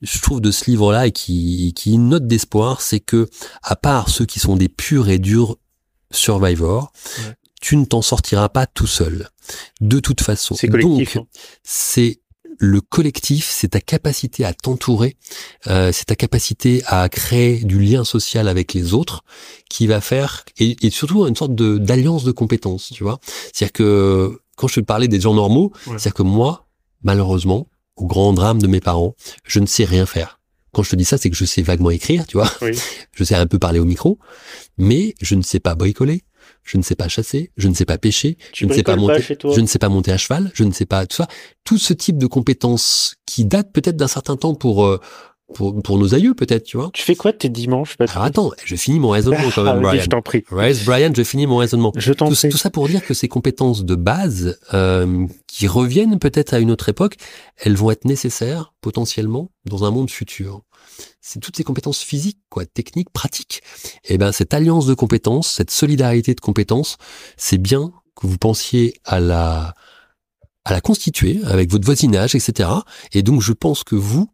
je trouve, de ce livre-là et qui qui une note d'espoir, c'est que à part ceux qui sont des purs et durs survivors, tu ne t'en sortiras pas tout seul. De toute façon. C'est collectif. Donc, hein. Le collectif, c'est ta capacité à t'entourer, euh, c'est ta capacité à créer du lien social avec les autres qui va faire et, et surtout une sorte de d'alliance de compétences, tu vois. C'est-à-dire que quand je te parlais des gens normaux, c'est-à-dire que moi, malheureusement, au grand drame de mes parents, je ne sais rien faire. Quand je te dis ça, c'est que je sais vaguement écrire, tu vois. <laughs> Je sais un peu parler au micro, mais je ne sais pas bricoler, je ne sais pas chasser, je ne sais pas pêcher, je ne sais pas monter, je ne sais pas monter à cheval, je ne sais pas tout ça. Tout ce type de compétences qui datent peut-être d'un certain temps pour euh, pour, pour nos aïeux peut-être, tu vois. Tu fais quoi tes dimanches Alors attends, je finis mon raisonnement quand <laughs> même, ah, Brian. Je t'en prie. Brian, je finis mon raisonnement. Je t'en prie. Tout ça pour dire que ces compétences de base euh, qui reviennent peut-être à une autre époque, elles vont être nécessaires potentiellement dans un monde futur. C'est toutes ces compétences physiques, quoi, techniques, pratiques. Et eh ben cette alliance de compétences, cette solidarité de compétences, c'est bien que vous pensiez à la à la constituer avec votre voisinage, etc. Et donc je pense que vous,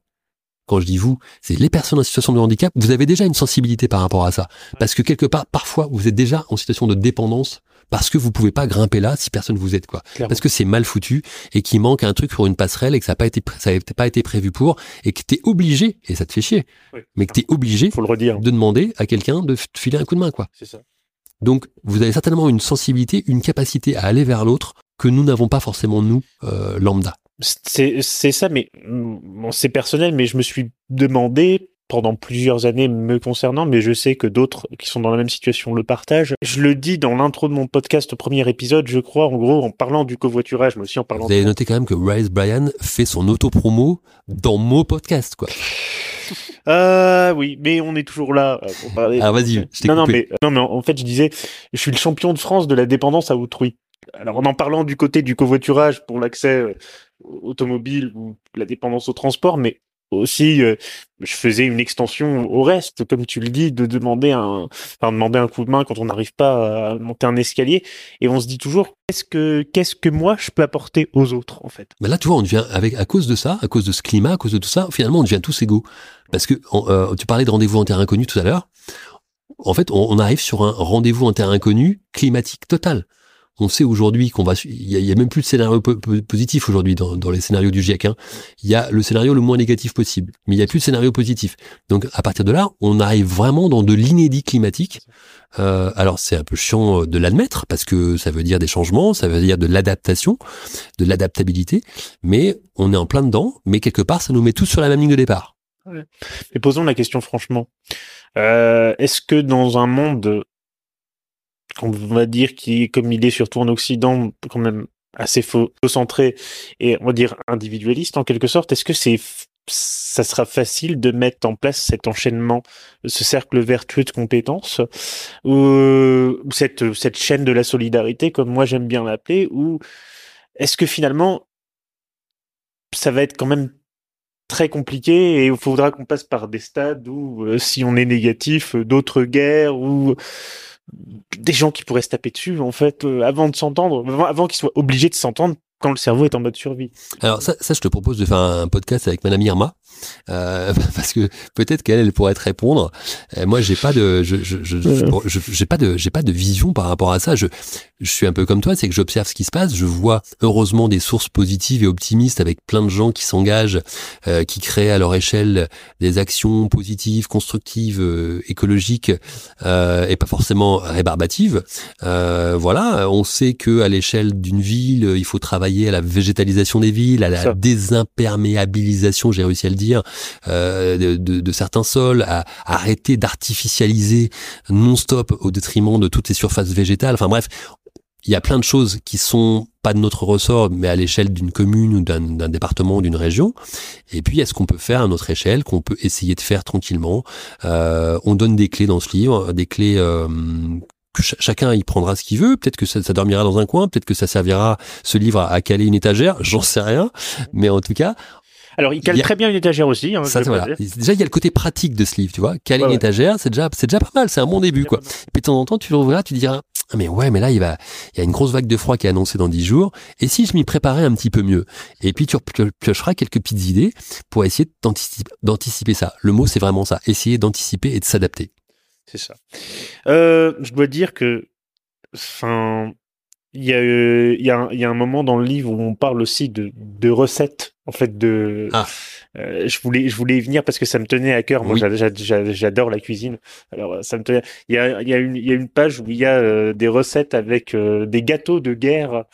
quand je dis vous, c'est les personnes en situation de handicap, vous avez déjà une sensibilité par rapport à ça. Parce que quelque part, parfois, vous êtes déjà en situation de dépendance parce que vous pouvez pas grimper là si personne vous aide quoi. Parce que c'est mal foutu et qu'il manque un truc pour une passerelle et que ça n'a pas été ça pas été prévu pour et que tu es obligé et ça te fait chier. Mais que tu es obligé Faut le redire. de demander à quelqu'un de te filer un coup de main quoi. C'est ça. Donc vous avez certainement une sensibilité, une capacité à aller vers l'autre que nous n'avons pas forcément nous euh, lambda. C'est ça, mais bon, c'est personnel, mais je me suis demandé pendant plusieurs années me concernant, mais je sais que d'autres qui sont dans la même situation le partagent. Je le dis dans l'intro de mon podcast au premier épisode, je crois, en gros, en parlant du covoiturage, mais aussi en parlant... Vous avez noté quand même que Rise Brian fait son auto-promo dans mon podcast, quoi. <laughs> Euh, oui, mais on est toujours là euh, pour parler. Ah, vas-y, je non, non, mais, non, mais en fait, je disais, je suis le champion de France de la dépendance à autrui. Alors, en en parlant du côté du covoiturage pour l'accès euh, automobile ou la dépendance au transport, mais aussi, euh, je faisais une extension au reste, comme tu le dis, de demander un, coup de main quand on n'arrive pas à monter un escalier. Et on se dit toujours, qu'est-ce que, moi je peux apporter aux autres, en fait? Là, tu vois, on devient avec, à cause de ça, à cause de ce climat, à cause de tout ça, finalement, on devient tous égaux. Parce que euh, tu parlais de rendez-vous en terrain inconnu tout à l'heure. En fait, on, arrive sur un rendez-vous en terrain inconnu climatique total on sait aujourd'hui qu'on va, il y, a, même plus de scénario positif aujourd'hui dans, les scénarios du GIEC. Hein. Il y a le scénario le moins négatif possible, mais il y a plus de scénario positif. Donc à partir de là, on arrive vraiment dans de l'inédit climatique. Euh, alors c'est un peu chiant euh, de l'admettre parce que ça veut dire des changements, ça veut dire de l'adaptation, de l'adaptabilité, mais on est en plein dedans. Mais quelque part, ça nous met tous sur la même ligne de départ. Mais posons la question franchement. Euh, est-ce que dans un monde on va dire, qui, comme il est surtout en Occident, quand même assez faux, centré et on va dire individualiste en quelque sorte, est-ce que c'est ça sera facile de mettre en place cet enchaînement, ce cercle vertueux de compétences, ou, cette, cette chaîne de la solidarité, comme moi j'aime bien l'appeler, ou est-ce que finalement ça va être quand même très compliqué et il faudra qu'on passe par des stades où euh, si on est négatif, d'autres guerres ou des gens qui pourraient se taper dessus en fait euh, avant de s'entendre, avant, qu'ils soient obligés de s'entendre quand le cerveau est en mode survie. Alors ça, ça, je te propose de faire un podcast avec Madame Irma, euh, <laughs> parce que peut-être qu'elle elle pourrait te répondre. Euh, moi, j'ai pas de, je, je, je, j'ai pas de, j'ai pas de vision par rapport à ça. Je, je suis un peu comme toi, c'est que j'observe ce qui se passe. Je vois heureusement des sources positives et optimistes avec plein de gens qui s'engagent, euh, qui créent à leur échelle des actions positives, constructives, euh, écologiques euh, et pas forcément rébarbatives. voilà, on sait que à l'échelle d'une ville, il faut travailler à la végétalisation des villes, à la désimperméabilisation. J'ai réussi à le dire, de, de, de, certains sols, à, à arrêter d'artificialiser non-stop au détriment de toutes les surfaces végétales. Enfin bref, il y a plein de choses qui sont pas de notre ressort, mais à l'échelle d'une commune ou d'un département ou d'une région. Et puis, est-ce qu'on peut faire à notre échelle, qu'on peut essayer de faire tranquillement? Euh, On donne des clés dans ce livre, des clés euh, que chacun y prendra ce qu'il veut. Peut-être que ça, dormira dans un coin, peut-être que ça servira ce livre à, caler une étagère, <laughs> j'en sais rien. Mais en tout cas, alors, il cale très bien une étagère aussi. Hein, ça, voilà. Déjà, il y a le côté pratique de ce livre, tu vois. Caler une étagère, c'est déjà, c'est déjà pas mal. C'est un bon début, quoi. Et puis de temps en temps, tu l'ouvriras, tu diras, ah mais ouais, mais là il va, il y a une grosse vague de froid qui est annoncée dans dix jours. Et si je m'y préparais un petit peu mieux? Et puis tu piocheras quelques petites idées pour essayer d'anticiper ça. Le mot c'est vraiment ça, essayer d'anticiper et de s'adapter. C'est ça. Euh, je dois dire que, enfin, il y a, il y, a, y a un moment dans le livre où on parle aussi de, de recettes en fait de ah. euh, je voulais je voulais y venir parce que ça me tenait à cœur moi j'adore la cuisine alors ça me tenait il y a y a y a une page où il y a euh, des recettes avec euh, des gâteaux de guerre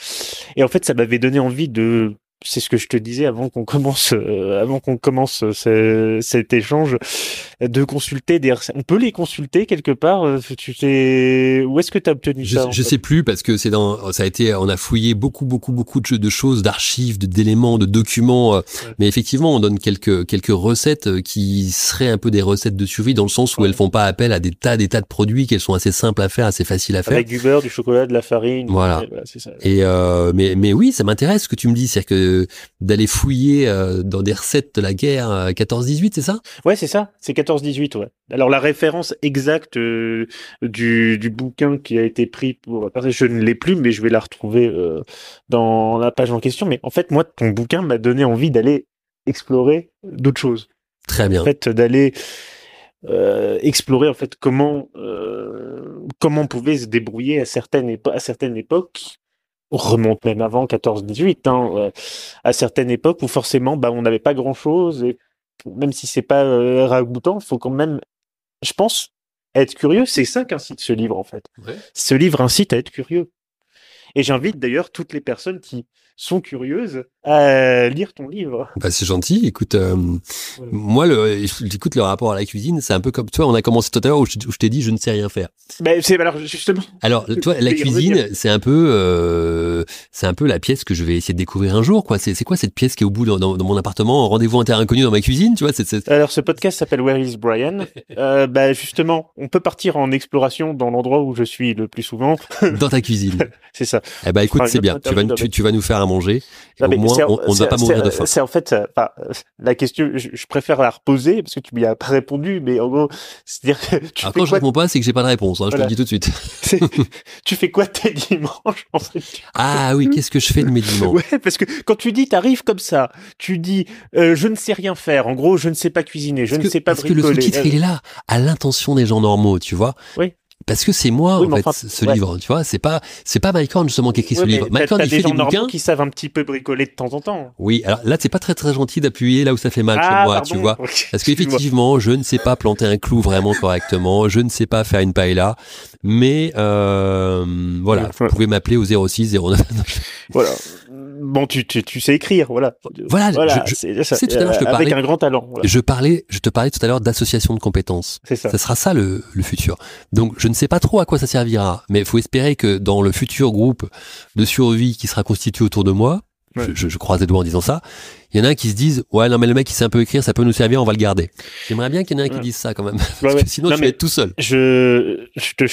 et en fait ça m'avait donné envie de c'est ce que je te disais avant qu'on commence, euh, avant qu'on commence euh, cet échange, de consulter des On peut les consulter quelque part. Euh, tu sais où est-ce que tu as obtenu je, ça Je sais plus parce que c'est dans, ça a été, on a fouillé beaucoup, beaucoup, beaucoup de, de choses, d'archives, d'éléments, de, documents. Mais effectivement, on donne quelques quelques recettes qui seraient un peu des recettes de survie dans le sens où elles font pas appel à des tas, des tas de produits qu'elles sont assez simples à faire, assez faciles à faire. Avec du beurre, du chocolat, de la farine. Voilà. Et, ça. et mais mais oui, ça m'intéresse ce que tu me dis, c'est que d'aller fouiller euh, dans des recettes de la guerre 14-18, euh, c'est ça? Ouais, c'est ça, c'est 14-18, ouais. Alors la référence exacte euh, du, du, bouquin qui a été pris pour... Je ne l'ai plus, mais je vais la retrouver dans la page en question. Mais en fait, moi, ton bouquin m'a donné envie d'aller explorer d'autres choses. Très bien. En fait, d'aller... explorer en fait comment comment on pouvait se débrouiller à certaines à certaines époques remonte même avant 14-18, hein, à certaines époques où forcément bah, on n'avait pas grand-chose, et même si c'est pas euh, ragoûtant, il faut quand même, je pense, être curieux. C'est ça qu'incite ce livre en fait. Ce livre incite à être curieux. Et j'invite d'ailleurs toutes les personnes qui sont curieuses à lire ton livre. Bah, c'est gentil. Écoute, euh, moi, le, j'écoute le rapport à la cuisine. C'est un peu comme toi. On a commencé tout à l'heure où je, t'ai dit je ne sais rien faire. C'est alors justement. Alors toi, la cuisine, c'est un peu, euh, c'est un peu la pièce que je vais essayer de découvrir un jour. Quoi. C'est, quoi cette pièce qui est au bout dans, dans, mon appartement, rendez-vous inter inconnu dans ma cuisine, tu vois c'est, Alors ce podcast s'appelle Where is Brian? <laughs> euh, bah, justement, on peut partir en exploration dans l'endroit où je suis le plus souvent. dans ta cuisine. <laughs> c'est ça. Eh ben écoute, c'est bien. Tu vas, tu, vas nous faire à manger. au moins, on ne va pas mourir de faim. C'est en fait, la question, je, préfère la reposer parce que tu m'y as pas répondu, mais en gros, c'est-à-dire que tu Alors quand je réponds pas, c'est que j'ai pas de réponse. Hein, je te le dis tout de suite. <laughs> tu fais quoi tes dimanches en fait? Ah oui, qu'est-ce que je fais de mes dimanches? Ouais, parce que quand tu dis, t'arrives comme ça, tu dis, euh, je ne sais rien faire. En gros, je ne sais pas cuisiner, je ne sais pas bricoler. Parce que le sous-titre, il est là, à l'intention des gens normaux, tu vois? Oui parce que c'est moi en fait ce livre tu vois c'est pas c'est pas Mike Horn justement qui écrit ce livre. Mike Horn il fait des bouquins. qui savent un petit peu bricoler de temps en temps. Oui alors là c'est pas très très gentil d'appuyer là où ça fait mal chez ah, moi tu vois. Parce qu'effectivement je ne sais pas planter un clou vraiment correctement je ne sais pas faire une paella mais euh, voilà. Vous pouvez m'appeler au 06 09 voilà <laughs> bon, tu, tu, tu, sais écrire, voilà. Voilà, je, je, tout à l'heure, je te parlais, avec un grand talent. Je parlais, je te parlais tout à l'heure d'association de compétences. C'est ça. Ça sera ça le, le futur. Donc, je ne sais pas trop à quoi ça servira, mais il faut espérer que dans le futur groupe de survie qui sera constitué autour de moi, je, je, croise les doigts en disant ça. Il y en a un qui se disent ouais non mais le mec il sait un peu écrire, ça peut nous servir, on va le garder. J'aimerais bien qu'il y en ait un qui dise ça quand même, <laughs> parce que sinon tu vas être tout seul. Je, je te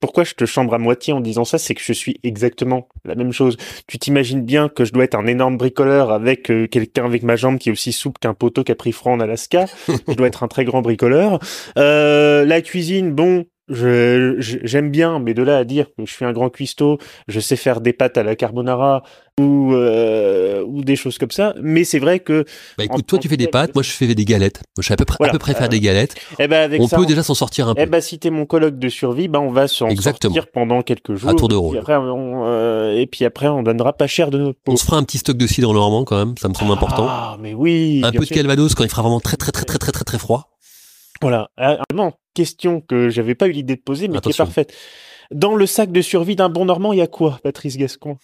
pourquoi je te chambre à moitié en disant ça, c'est que je suis exactement la même chose. Tu t'imagines bien que je dois être un énorme bricoleur avec euh, quelqu'un avec ma jambe qui est aussi souple qu'un poteau qui a pris froid en Alaska. <laughs> je dois être un très grand bricoleur. Euh, la cuisine, bon, je, j'aime bien, mais de là à dire que je suis un grand cuistot, je sais faire des pâtes à la carbonara ou euh, ou des choses comme ça. Mais c'est vrai que. Bah écoute, toi tu fais des pâtes, moi je fais des galettes. je sais à peu près, à peu près faire des galettes. Et eh ben avec on peut déjà s'en sortir un peu. Eh ben si t'es mon colloque de survie, ben on va s'en sortir pendant quelques jours. À tour de rôle. Et, après, on, euh, et puis après on donnera pas cher de notre peau. On se fera un petit stock de cidre normand quand même, ça me semble important. Ah mais oui. Un peu de calvados quand il fera vraiment très très très très très très très froid. Voilà. Vraiment, question que j'avais pas eu l'idée de poser, mais qui est parfaite. Dans le sac de survie d'un bon Normand, il y a quoi, Patrice Gascon?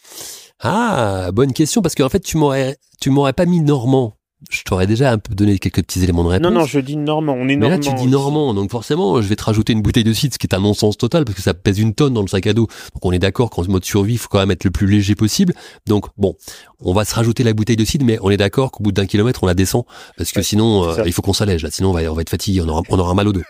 Ah, bonne question, parce qu'en fait, tu m'aurais, tu m'aurais pas mis Normand je t'aurais déjà un peu donné quelques petits éléments de réponse. Non, non, je dis normand. On est Mais là, tu dis normand, donc forcément, je vais te rajouter une bouteille de cidre, ce qui est un non-sens total, parce que ça pèse une tonne dans le sac à dos. Donc on est d'accord qu'en mode survie, il faut quand même être le plus léger possible. Donc bon, on va se rajouter la bouteille de cidre, mais on est d'accord qu'au bout d'un kilomètre, on la descend, parce que sinon, euh, il faut qu'on s'allège. Là, sinon, on va, on va être fatigué, on aura, on aura mal au dos.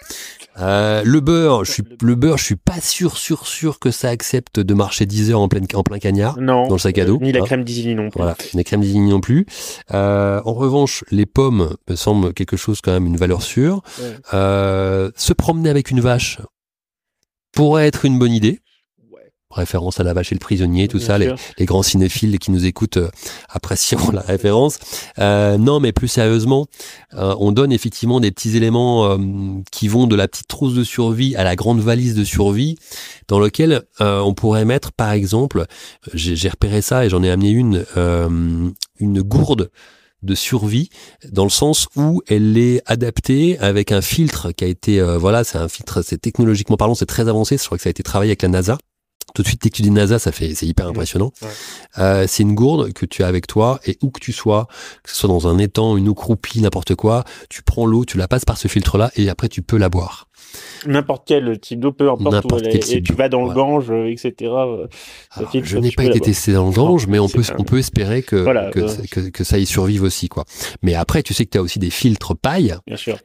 Euh, le beurre, je suis le beurre, je suis pas sûr, sûr, sûr que ça accepte de marcher 10 heures en plein, en plein cagnard non, dans le sac à dos. ni la hein. crème d'Isigny non plus. Voilà, ni la crème d'Isigny non plus. Euh, en revanche, les pommes me semblent quelque chose quand même une valeur sûre. Euh, se promener avec une vache pourrait être une bonne idée référence à la vache et le prisonnier, tout ça, les, grands cinéphiles qui nous écoutent euh, apprécieront <laughs> la référence. Euh, non, mais plus sérieusement, euh, on donne effectivement des petits éléments euh, qui vont de la petite trousse de survie à la grande valise de survie, dans lequel on pourrait mettre, par exemple, j'ai repéré ça et j'en ai amené une, une gourde de survie dans le sens où elle est adaptée avec un filtre qui a été voilà c'est un filtre c'est technologiquement parlant c'est très avancé je crois que ça a été travaillé avec la NASA tout de suite, dès que tu dis NASA, ça fait, c'est hyper impressionnant. Euh, c'est une gourde que tu as avec toi et où que tu sois, que ce soit dans un étang, une eau croupie, n'importe quoi, tu prends l'eau, tu la passes par ce filtre-là et après tu peux la boire. N'importe quel type d'eau, peu importe où et tu vas dans le Gange, euh, etc. Euh, je n'ai pas été testé dans le Gange, mais on peut, on peut espérer que, que, que, ça y survive aussi, quoi. Mais après, tu sais que tu as aussi des filtres paille.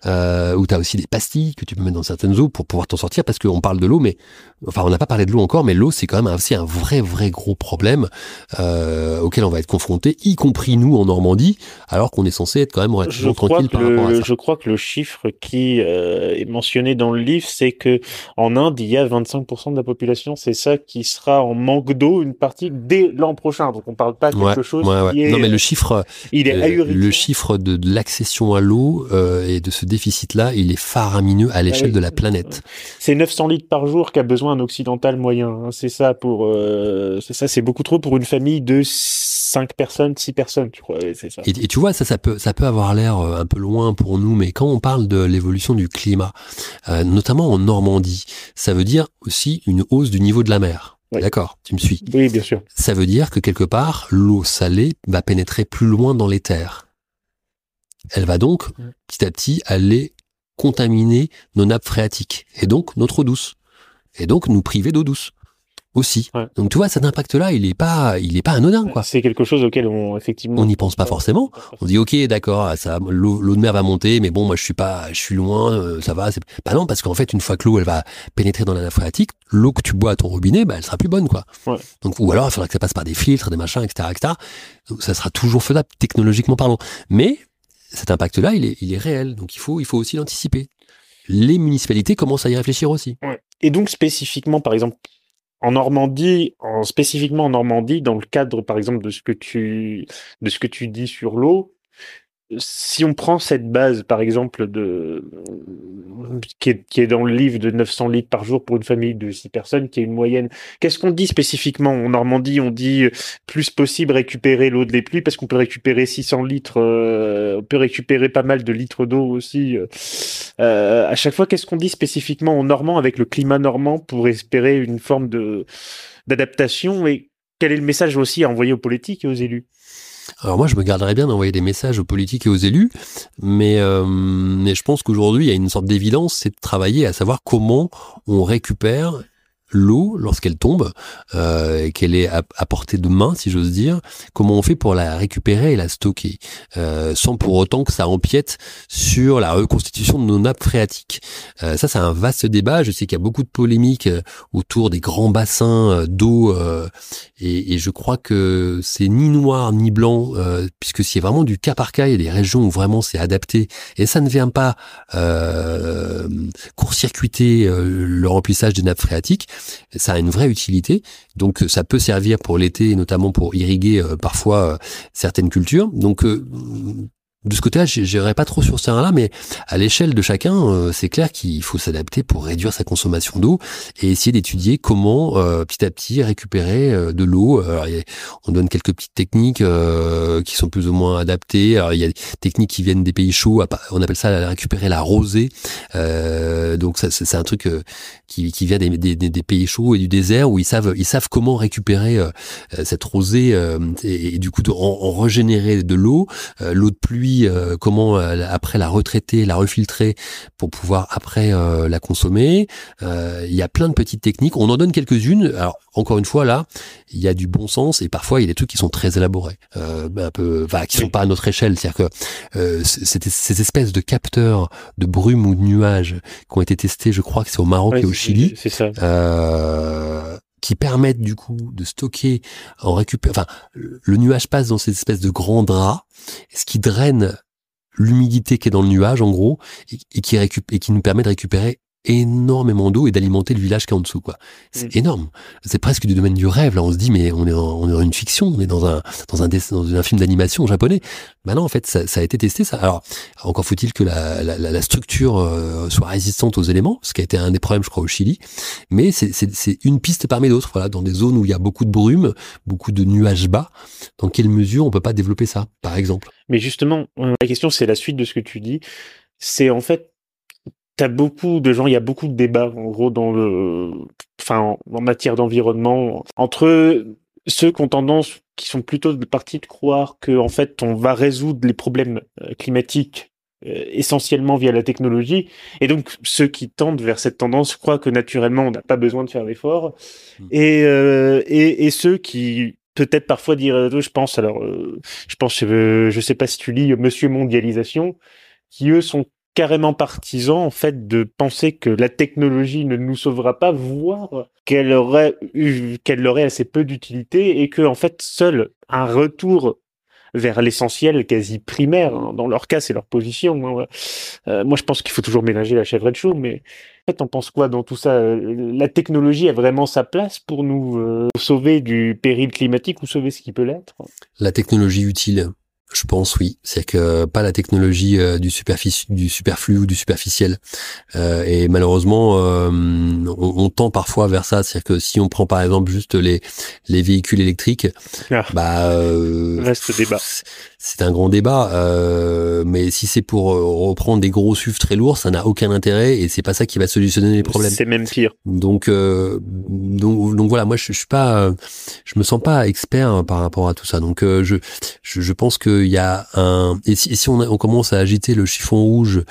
Euh, où tu as aussi des pastilles que tu peux mettre dans certaines eaux pour pouvoir t'en sortir, parce qu'on parle de l'eau, mais enfin, on n'a pas parlé de l'eau encore, mais l'eau, c'est quand même aussi un vrai, vrai gros problème euh, auquel on va être confronté, y compris nous en Normandie, alors qu'on est censé être quand même relativement tranquille par rapport à ça. Je crois que le chiffre qui est mentionné dans le livre, c'est que en Inde, il y a 25% de la population, c'est ça qui sera en manque d'eau une partie dès l'an prochain. Donc on parle pas de quelque chose qui est, Non mais le chiffre il est euh, le chiffre de, l'accession à l'eau euh, et de ce déficit là, il est faramineux à l'échelle ah de la planète. C'est 900 litres par jour qu'a besoin un occidental moyen. Hein. C'est ça pour euh, c'est ça c'est beaucoup trop pour une famille de 5 personnes, 6 personnes, tu crois, ça. Et, tu vois, ça, ça peut, ça peut avoir l'air un peu loin pour nous, mais quand on parle de l'évolution du climat, notamment en Normandie, ça veut dire aussi une hausse du niveau de la mer. D'accord, tu me suis. Oui, bien sûr. Ça veut dire que quelque part, l'eau salée va pénétrer plus loin dans les terres. Elle va donc, petit à petit, aller contaminer nos nappes phréatiques, et donc notre eau douce, et donc nous priver d'eau douce. Aussi. Donc tu vois, cet impact-là, il est pas, il est pas anodin, quoi. C'est quelque chose auquel on effectivement on n'y pense pas forcément. On dit ok, d'accord, ça, l'eau de mer va monter, mais bon, moi je suis pas, je suis loin, euh, ça va. Bah non, parce qu'en fait, une fois que l'eau elle va pénétrer dans la nappe phréatique, l'eau que tu bois à ton robinet, bah elle sera plus bonne, quoi. Donc ou alors il faudra que ça passe par des filtres, des machins, etc., etc. Donc ça sera toujours faisable technologiquement parlant. Mais cet impact-là, il est, il est réel. Donc il faut, il faut aussi l'anticiper. Les municipalités commencent à y réfléchir aussi. Et donc spécifiquement, par exemple, en Normandie, en, spécifiquement en Normandie, dans le cadre, par exemple, de ce que tu, de ce que tu dis sur l'eau, si on prend cette base, par exemple, de, qui est, dans le livre de 900 litres par jour pour une famille de 6 personnes, qui est une moyenne, qu'est-ce qu'on dit spécifiquement? En Normandie, on dit plus possible récupérer l'eau de les pluies parce qu'on peut récupérer 600 litres, euh, on peut récupérer pas mal de litres d'eau aussi. Euh, à chaque fois, qu'est-ce qu'on dit spécifiquement en normand avec le climat normand pour espérer une forme d'adaptation? Et quel est le message aussi à envoyer aux politiques et aux élus? Alors moi, je me garderais bien d'envoyer des messages aux politiques et aux élus, mais, euh, mais je pense qu'aujourd'hui, il y a une sorte d'évidence, c'est de travailler à savoir comment on récupère l'eau lorsqu'elle tombe euh, et qu'elle est à, portée de main, si j'ose dire, comment on fait pour la récupérer et la stocker, euh, sans pour autant que ça empiète sur la reconstitution de nos nappes phréatiques. Euh, ça, c'est un vaste débat. Je sais qu'il y a beaucoup de polémiques autour des grands bassins d'eau, et, et, je crois que c'est ni noir ni blanc, puisque c'est vraiment du cas par cas. Il y a des régions où vraiment c'est adapté, et ça ne vient pas court-circuiter le remplissage des nappes phréatiques ça a une vraie utilité. Donc ça peut servir pour l'été, notamment pour irriguer euh, parfois euh, certaines cultures. Donc euh, de ce côté-là, j'irai pas trop sur ce terrain-là, mais à l'échelle de chacun, euh, c'est clair qu'il faut s'adapter pour réduire sa consommation d'eau et essayer d'étudier comment euh, petit à petit récupérer euh, de l'eau. On donne quelques petites techniques qui sont plus ou moins adaptées. Alors, il y a des techniques qui viennent des pays chauds. On appelle ça récupérer la rosée. donc ça, c'est un truc qui, qui vient des, pays chauds et du désert où ils savent ils savent comment récupérer cette rosée et, du coup en régénérer de l'eau, l'eau de pluie euh, comment euh, après la retraiter, la refiltrer pour pouvoir après euh, la consommer. Il y a plein de petites techniques. On en donne quelques-unes. Alors encore une fois là, il y a du bon sens et parfois il y a des trucs qui sont très élaborés, un peu, enfin, qui sont pas à notre échelle. C'est-à-dire que ces espèces de capteurs de brume ou de nuages qui ont été testés, je crois que c'est au Maroc et au Chili. C'est ça qui permettent du coup de stocker en récupère. Enfin, le nuage passe dans cette espèce de grand drap, ce qui draine l'humidité qui est dans le nuage en gros et, qui récupère et qui nous permet de récupérer énormément d'eau et d'alimenter le village qui est en dessous quoi. C'est mm. énorme. C'est presque du domaine du rêve là, on se dit mais on est dans, on est dans une fiction, on est dans un dans un dans un film d'animation japonais. Bah non en fait ça, ça, a été testé ça. Alors encore faut-il que la, la, la structure euh, soit résistante aux éléments, ce qui a été un des problèmes je crois au Chili, mais c'est une piste parmi d'autres voilà, dans des zones où il y a beaucoup de brume, beaucoup de nuages bas, dans quelle mesure on peut pas développer ça par exemple? Mais justement, la question c'est la suite de ce que tu dis, c'est en fait t'as beaucoup de gens, il y a beaucoup de débats en gros dans le, enfin en, matière d'environnement entre ceux qui ont tendance, qui sont plutôt de partie de croire que en fait on va résoudre les problèmes euh, climatiques euh, essentiellement via la technologie, et donc ceux qui tendent vers cette tendance croient que naturellement on n'a pas besoin de faire d'efforts, mmh. et, euh, et, et ceux qui peut-être parfois dire, je pense alors, je pense, je sais pas si tu lis Monsieur Mondialisation, qui eux sont carrément partisan en fait de penser que la technologie ne nous sauvera pas, voire qu'elle aurait qu'elle aurait assez peu d'utilité et que en fait seul un retour vers l'essentiel quasi primaire hein, dans leur cas c'est leur position euh, moi je pense qu'il faut toujours ménager la chèvre et le chou mais en fait on pense quoi dans tout ça? Euh, la technologie a vraiment sa place pour nous euh, sauver du péril climatique ou sauver ce qui peut l'être? La technologie utile je pense oui, c'est que pas la technologie euh, du du superflu ou du superficiel. Euh, et malheureusement, euh, on, tend parfois vers ça, c'est-à-dire que si on prend par exemple juste les les véhicules électriques, ah, bah reste débat. C'est un grand débat, mais si c'est pour reprendre des gros SUV très lourds, ça n'a aucun intérêt et c'est pas ça qui va solutionner les problèmes. C'est même pire. Donc donc donc voilà, moi je, je suis pas, je me sens pas expert par rapport à tout ça. Donc je, je je pense que il y a un et si, on, commence à agiter le chiffon rouge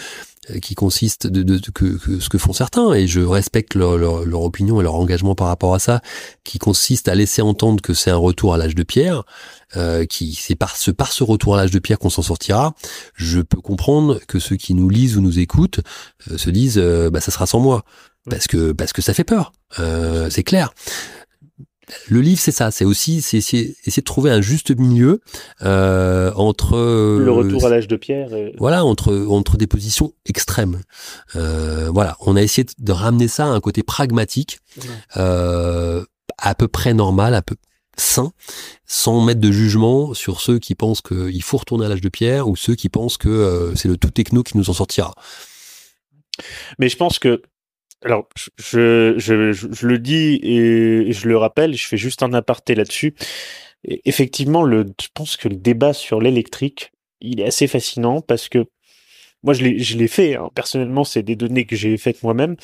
qui consiste de, ce que font certains, et je respecte leur, opinion et leur engagement par rapport à ça, qui consiste à laisser entendre que c'est un retour à l'âge de pierre, euh, qui c'est par ce par ce retour à l'âge de pierre qu'on s'en sortira. Je peux comprendre que ceux qui nous lisent ou nous écoutent euh, se disent, euh, bah ça sera sans moi, parce que parce que ça fait peur, euh, c'est clair le livre, c'est ça. C'est aussi c'est essayer, de trouver un juste milieu euh, entre le retour à l'âge de pierre. Voilà, entre entre des positions extrêmes. Euh, voilà, on a essayé de ramener ça à un côté pragmatique, euh, à peu près normal, à peu sain, sans mettre de jugement sur ceux qui pensent qu'il faut retourner à l'âge de pierre ou ceux qui pensent que c'est le tout techno qui nous en sortira. Mais je pense que alors, je, je, je, le dis et je le rappelle, je fais juste un aparté là-dessus. Effectivement, le, je pense que le débat sur l'électrique, il est assez fascinant parce que moi, je l'ai, je l'ai fait. Hein. Personnellement, c'est des données que j'ai faites moi-même.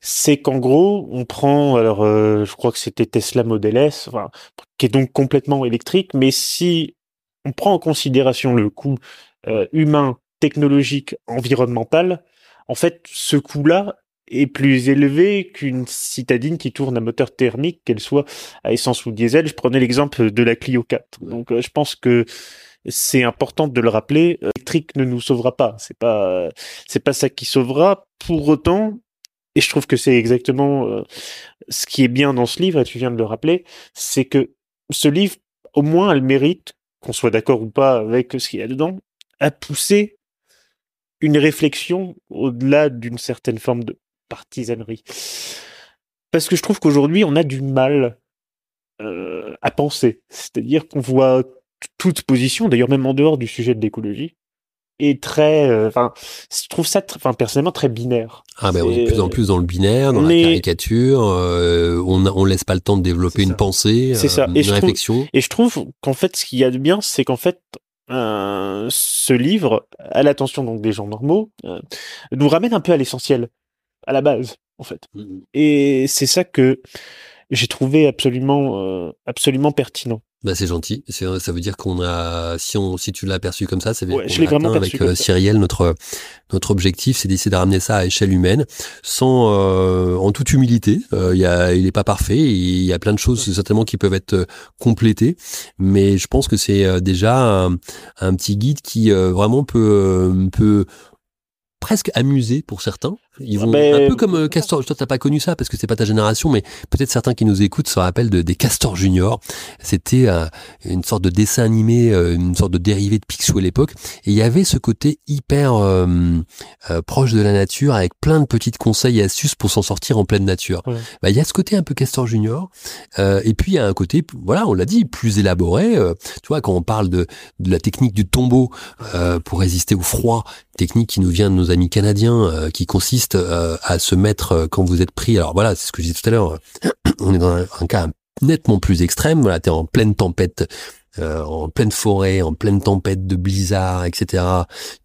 C'est qu'en gros, on prend, alors, euh, je crois que c'était Tesla Model S, enfin, qui est donc complètement électrique, mais si on prend en considération le coût euh, humain, technologique, environnemental, en fait, ce coût-là, est plus élevé qu'une citadine qui tourne à moteur thermique, qu'elle soit à essence ou diesel. Je prenais l'exemple de la Clio 4. Donc, euh, je pense que c'est important de le rappeler. L'électrique ne nous sauvera pas. C'est pas, c'est pas ça qui sauvera. Pour autant, et je trouve que c'est exactement euh, ce qui est bien dans ce livre, et tu viens de le rappeler, c'est que ce livre, au moins, a le mérite, qu'on soit d'accord ou pas avec ce qu'il y a dedans, à pousser une réflexion au-delà d'une certaine forme de partisanerie. Parce que je trouve qu'aujourd'hui, on a du mal euh, à penser. C'est-à-dire qu'on voit toute position, d'ailleurs même en dehors du sujet de l'écologie, est très, euh, enfin, je trouve ça, enfin personnellement très binaire. Ah ben on est de plus en plus dans le binaire, dans la caricature. Euh, on on laisse pas le temps de développer une pensée, c'est ça. une réflexion. et je trouve qu'en fait, ce qu'il y a de bien, c'est qu'en fait, ce livre, à l'attention donc des gens normaux, nous ramène un peu à l'essentiel à la base, en fait. Mmh Et c'est ça que j'ai trouvé absolument, euh, absolument pertinent. Bah c'est gentil. Ça veut dire qu'on a, si on, si tu l'as perçu comme ça, ouais, l'ai vraiment avec euh, Cyrielle notre notre objectif, c'est d'essayer de ramener ça à échelle humaine, sans euh, en toute humilité. Il y a, il est pas parfait. Il y a plein de choses certainement qui peuvent être complétées, mais je pense que c'est déjà un, un, petit guide qui vraiment peut peut presque amusé pour certains. Ils vont un peu comme euh, Castor. Toi, t'as pas connu ça parce que c'est pas ta génération, mais peut-être certains qui nous écoutent se rappellent de, des Castor Junior. C'était euh, une sorte de dessin animé, euh, une sorte de dérivé de Picsou à l'époque. Et il y avait ce côté hyper proche de la nature, avec plein de petites conseils et astuces pour s'en sortir en pleine nature. Bah, il y a ce côté un peu Castor Junior. et puis il y a un côté, voilà, on l'a dit, plus élaboré. tu vois, quand on parle de, de la technique du tombeau pour résister au froid, technique qui nous vient de nos amis canadiens, qui consiste euh, à se mettre euh, quand vous êtes pris. Alors voilà, c'est ce que je disais tout à l'heure. <clears throat> On est dans un, cas nettement plus extrême. Voilà, t'es en pleine tempête. Euh, en pleine forêt, en pleine tempête de blizzard, etc.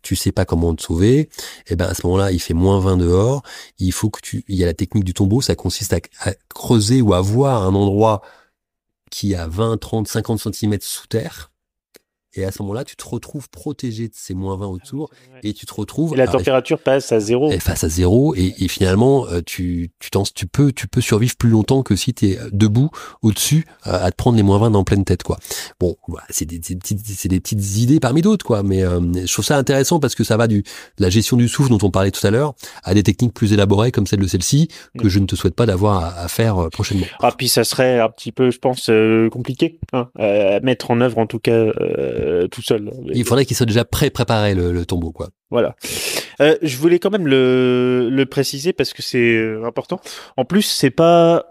Tu sais pas comment te sauver. Et eh ben à ce moment-là, il fait moins 20 dehors. Il faut que tu, il y a la technique du tombeau. Ça consiste à, à creuser ou à voir un endroit qui a 20, 30, 50 cm sous terre et à ce moment-là, tu te retrouves protégé de ces moins 20 autour et tu te retrouves. Et la température passe à zéro. Et face à zéro. Et, et finalement, euh, tu, tu, tu, peux, tu peux survivre plus longtemps que si tu es debout au-dessus euh, à te prendre les moins 20 dans pleine tête. quoi. Bon, voilà, c'est des, des, petites, des petites idées parmi d'autres. quoi. Mais euh, je trouve ça intéressant parce que ça va du, de la gestion du souffle dont on parlait tout à l'heure à des techniques plus élaborées comme celle de celle-ci que mm. je ne te souhaite pas d'avoir à, faire prochainement. Ah, puis ça serait un petit peu, je pense, compliqué hein, à mettre en œuvre en tout cas euh, tout seul. Il faudrait qu'il soit déjà prêt préparé le, tombeau, quoi. Voilà. Euh, je voulais quand même le, le préciser parce que c'est euh, important. En plus, c'est pas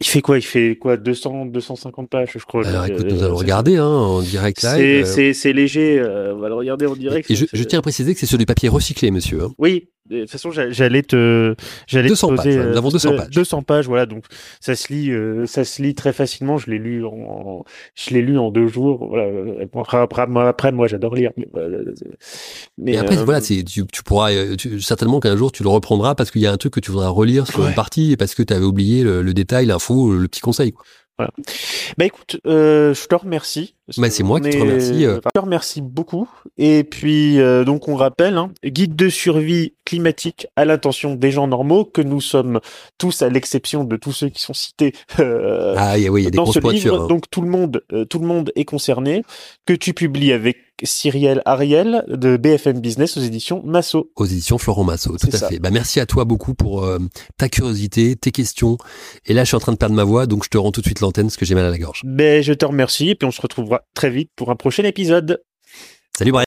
il fait quoi? Il fait quoi? 200, 250 pages, je crois. Alors écoute, nous allons regarder hein, en direct live. C'est léger, on va le regarder en direct. Et je, je, tiens à préciser que c'est sur du papier recyclé, monsieur. Hein. Oui, de toute façon, j'allais te, j'allais 200 pages. Nous avons 200 pages. 200 pages, voilà. Donc, ça se lit, euh, ça se lit très facilement. Je l'ai lu en, je l'ai lu en deux jours. Voilà. Après, après, moi, j'adore lire. Mais, mais après, euh, voilà, tu, tu pourras, euh, certainement qu'un jour, tu le reprendras parce qu'il y a un truc que tu voudras relire sur une partie et parce que tu avais oublié le, le détail, l'info, le petit conseil. Quoi. Voilà. Bah écoute, euh, je te remercie. Bah, c'est moi qui te remercie. Je te remercie beaucoup. Et puis, donc, on rappelle, hein, guide de survie climatique à l'intention des gens normaux, que nous sommes tous, à l'exception de tous ceux qui sont cités <laughs> ah, oui, il y a des dans ce livre. hein. Donc, tout le monde, tout le monde est concerné, que tu publies avec Cyrielle Ariel de BFM Business aux éditions Massot. Aux éditions Florent Massot, tout à fait. Bah, merci à toi beaucoup pour ta curiosité, tes questions. Et là, je suis en train de perdre ma voix, donc je te rends tout de suite l'antenne parce que j'ai mal à la gorge. Ben, je te remercie et puis on se très vite pour un prochain épisode. Salut Brian.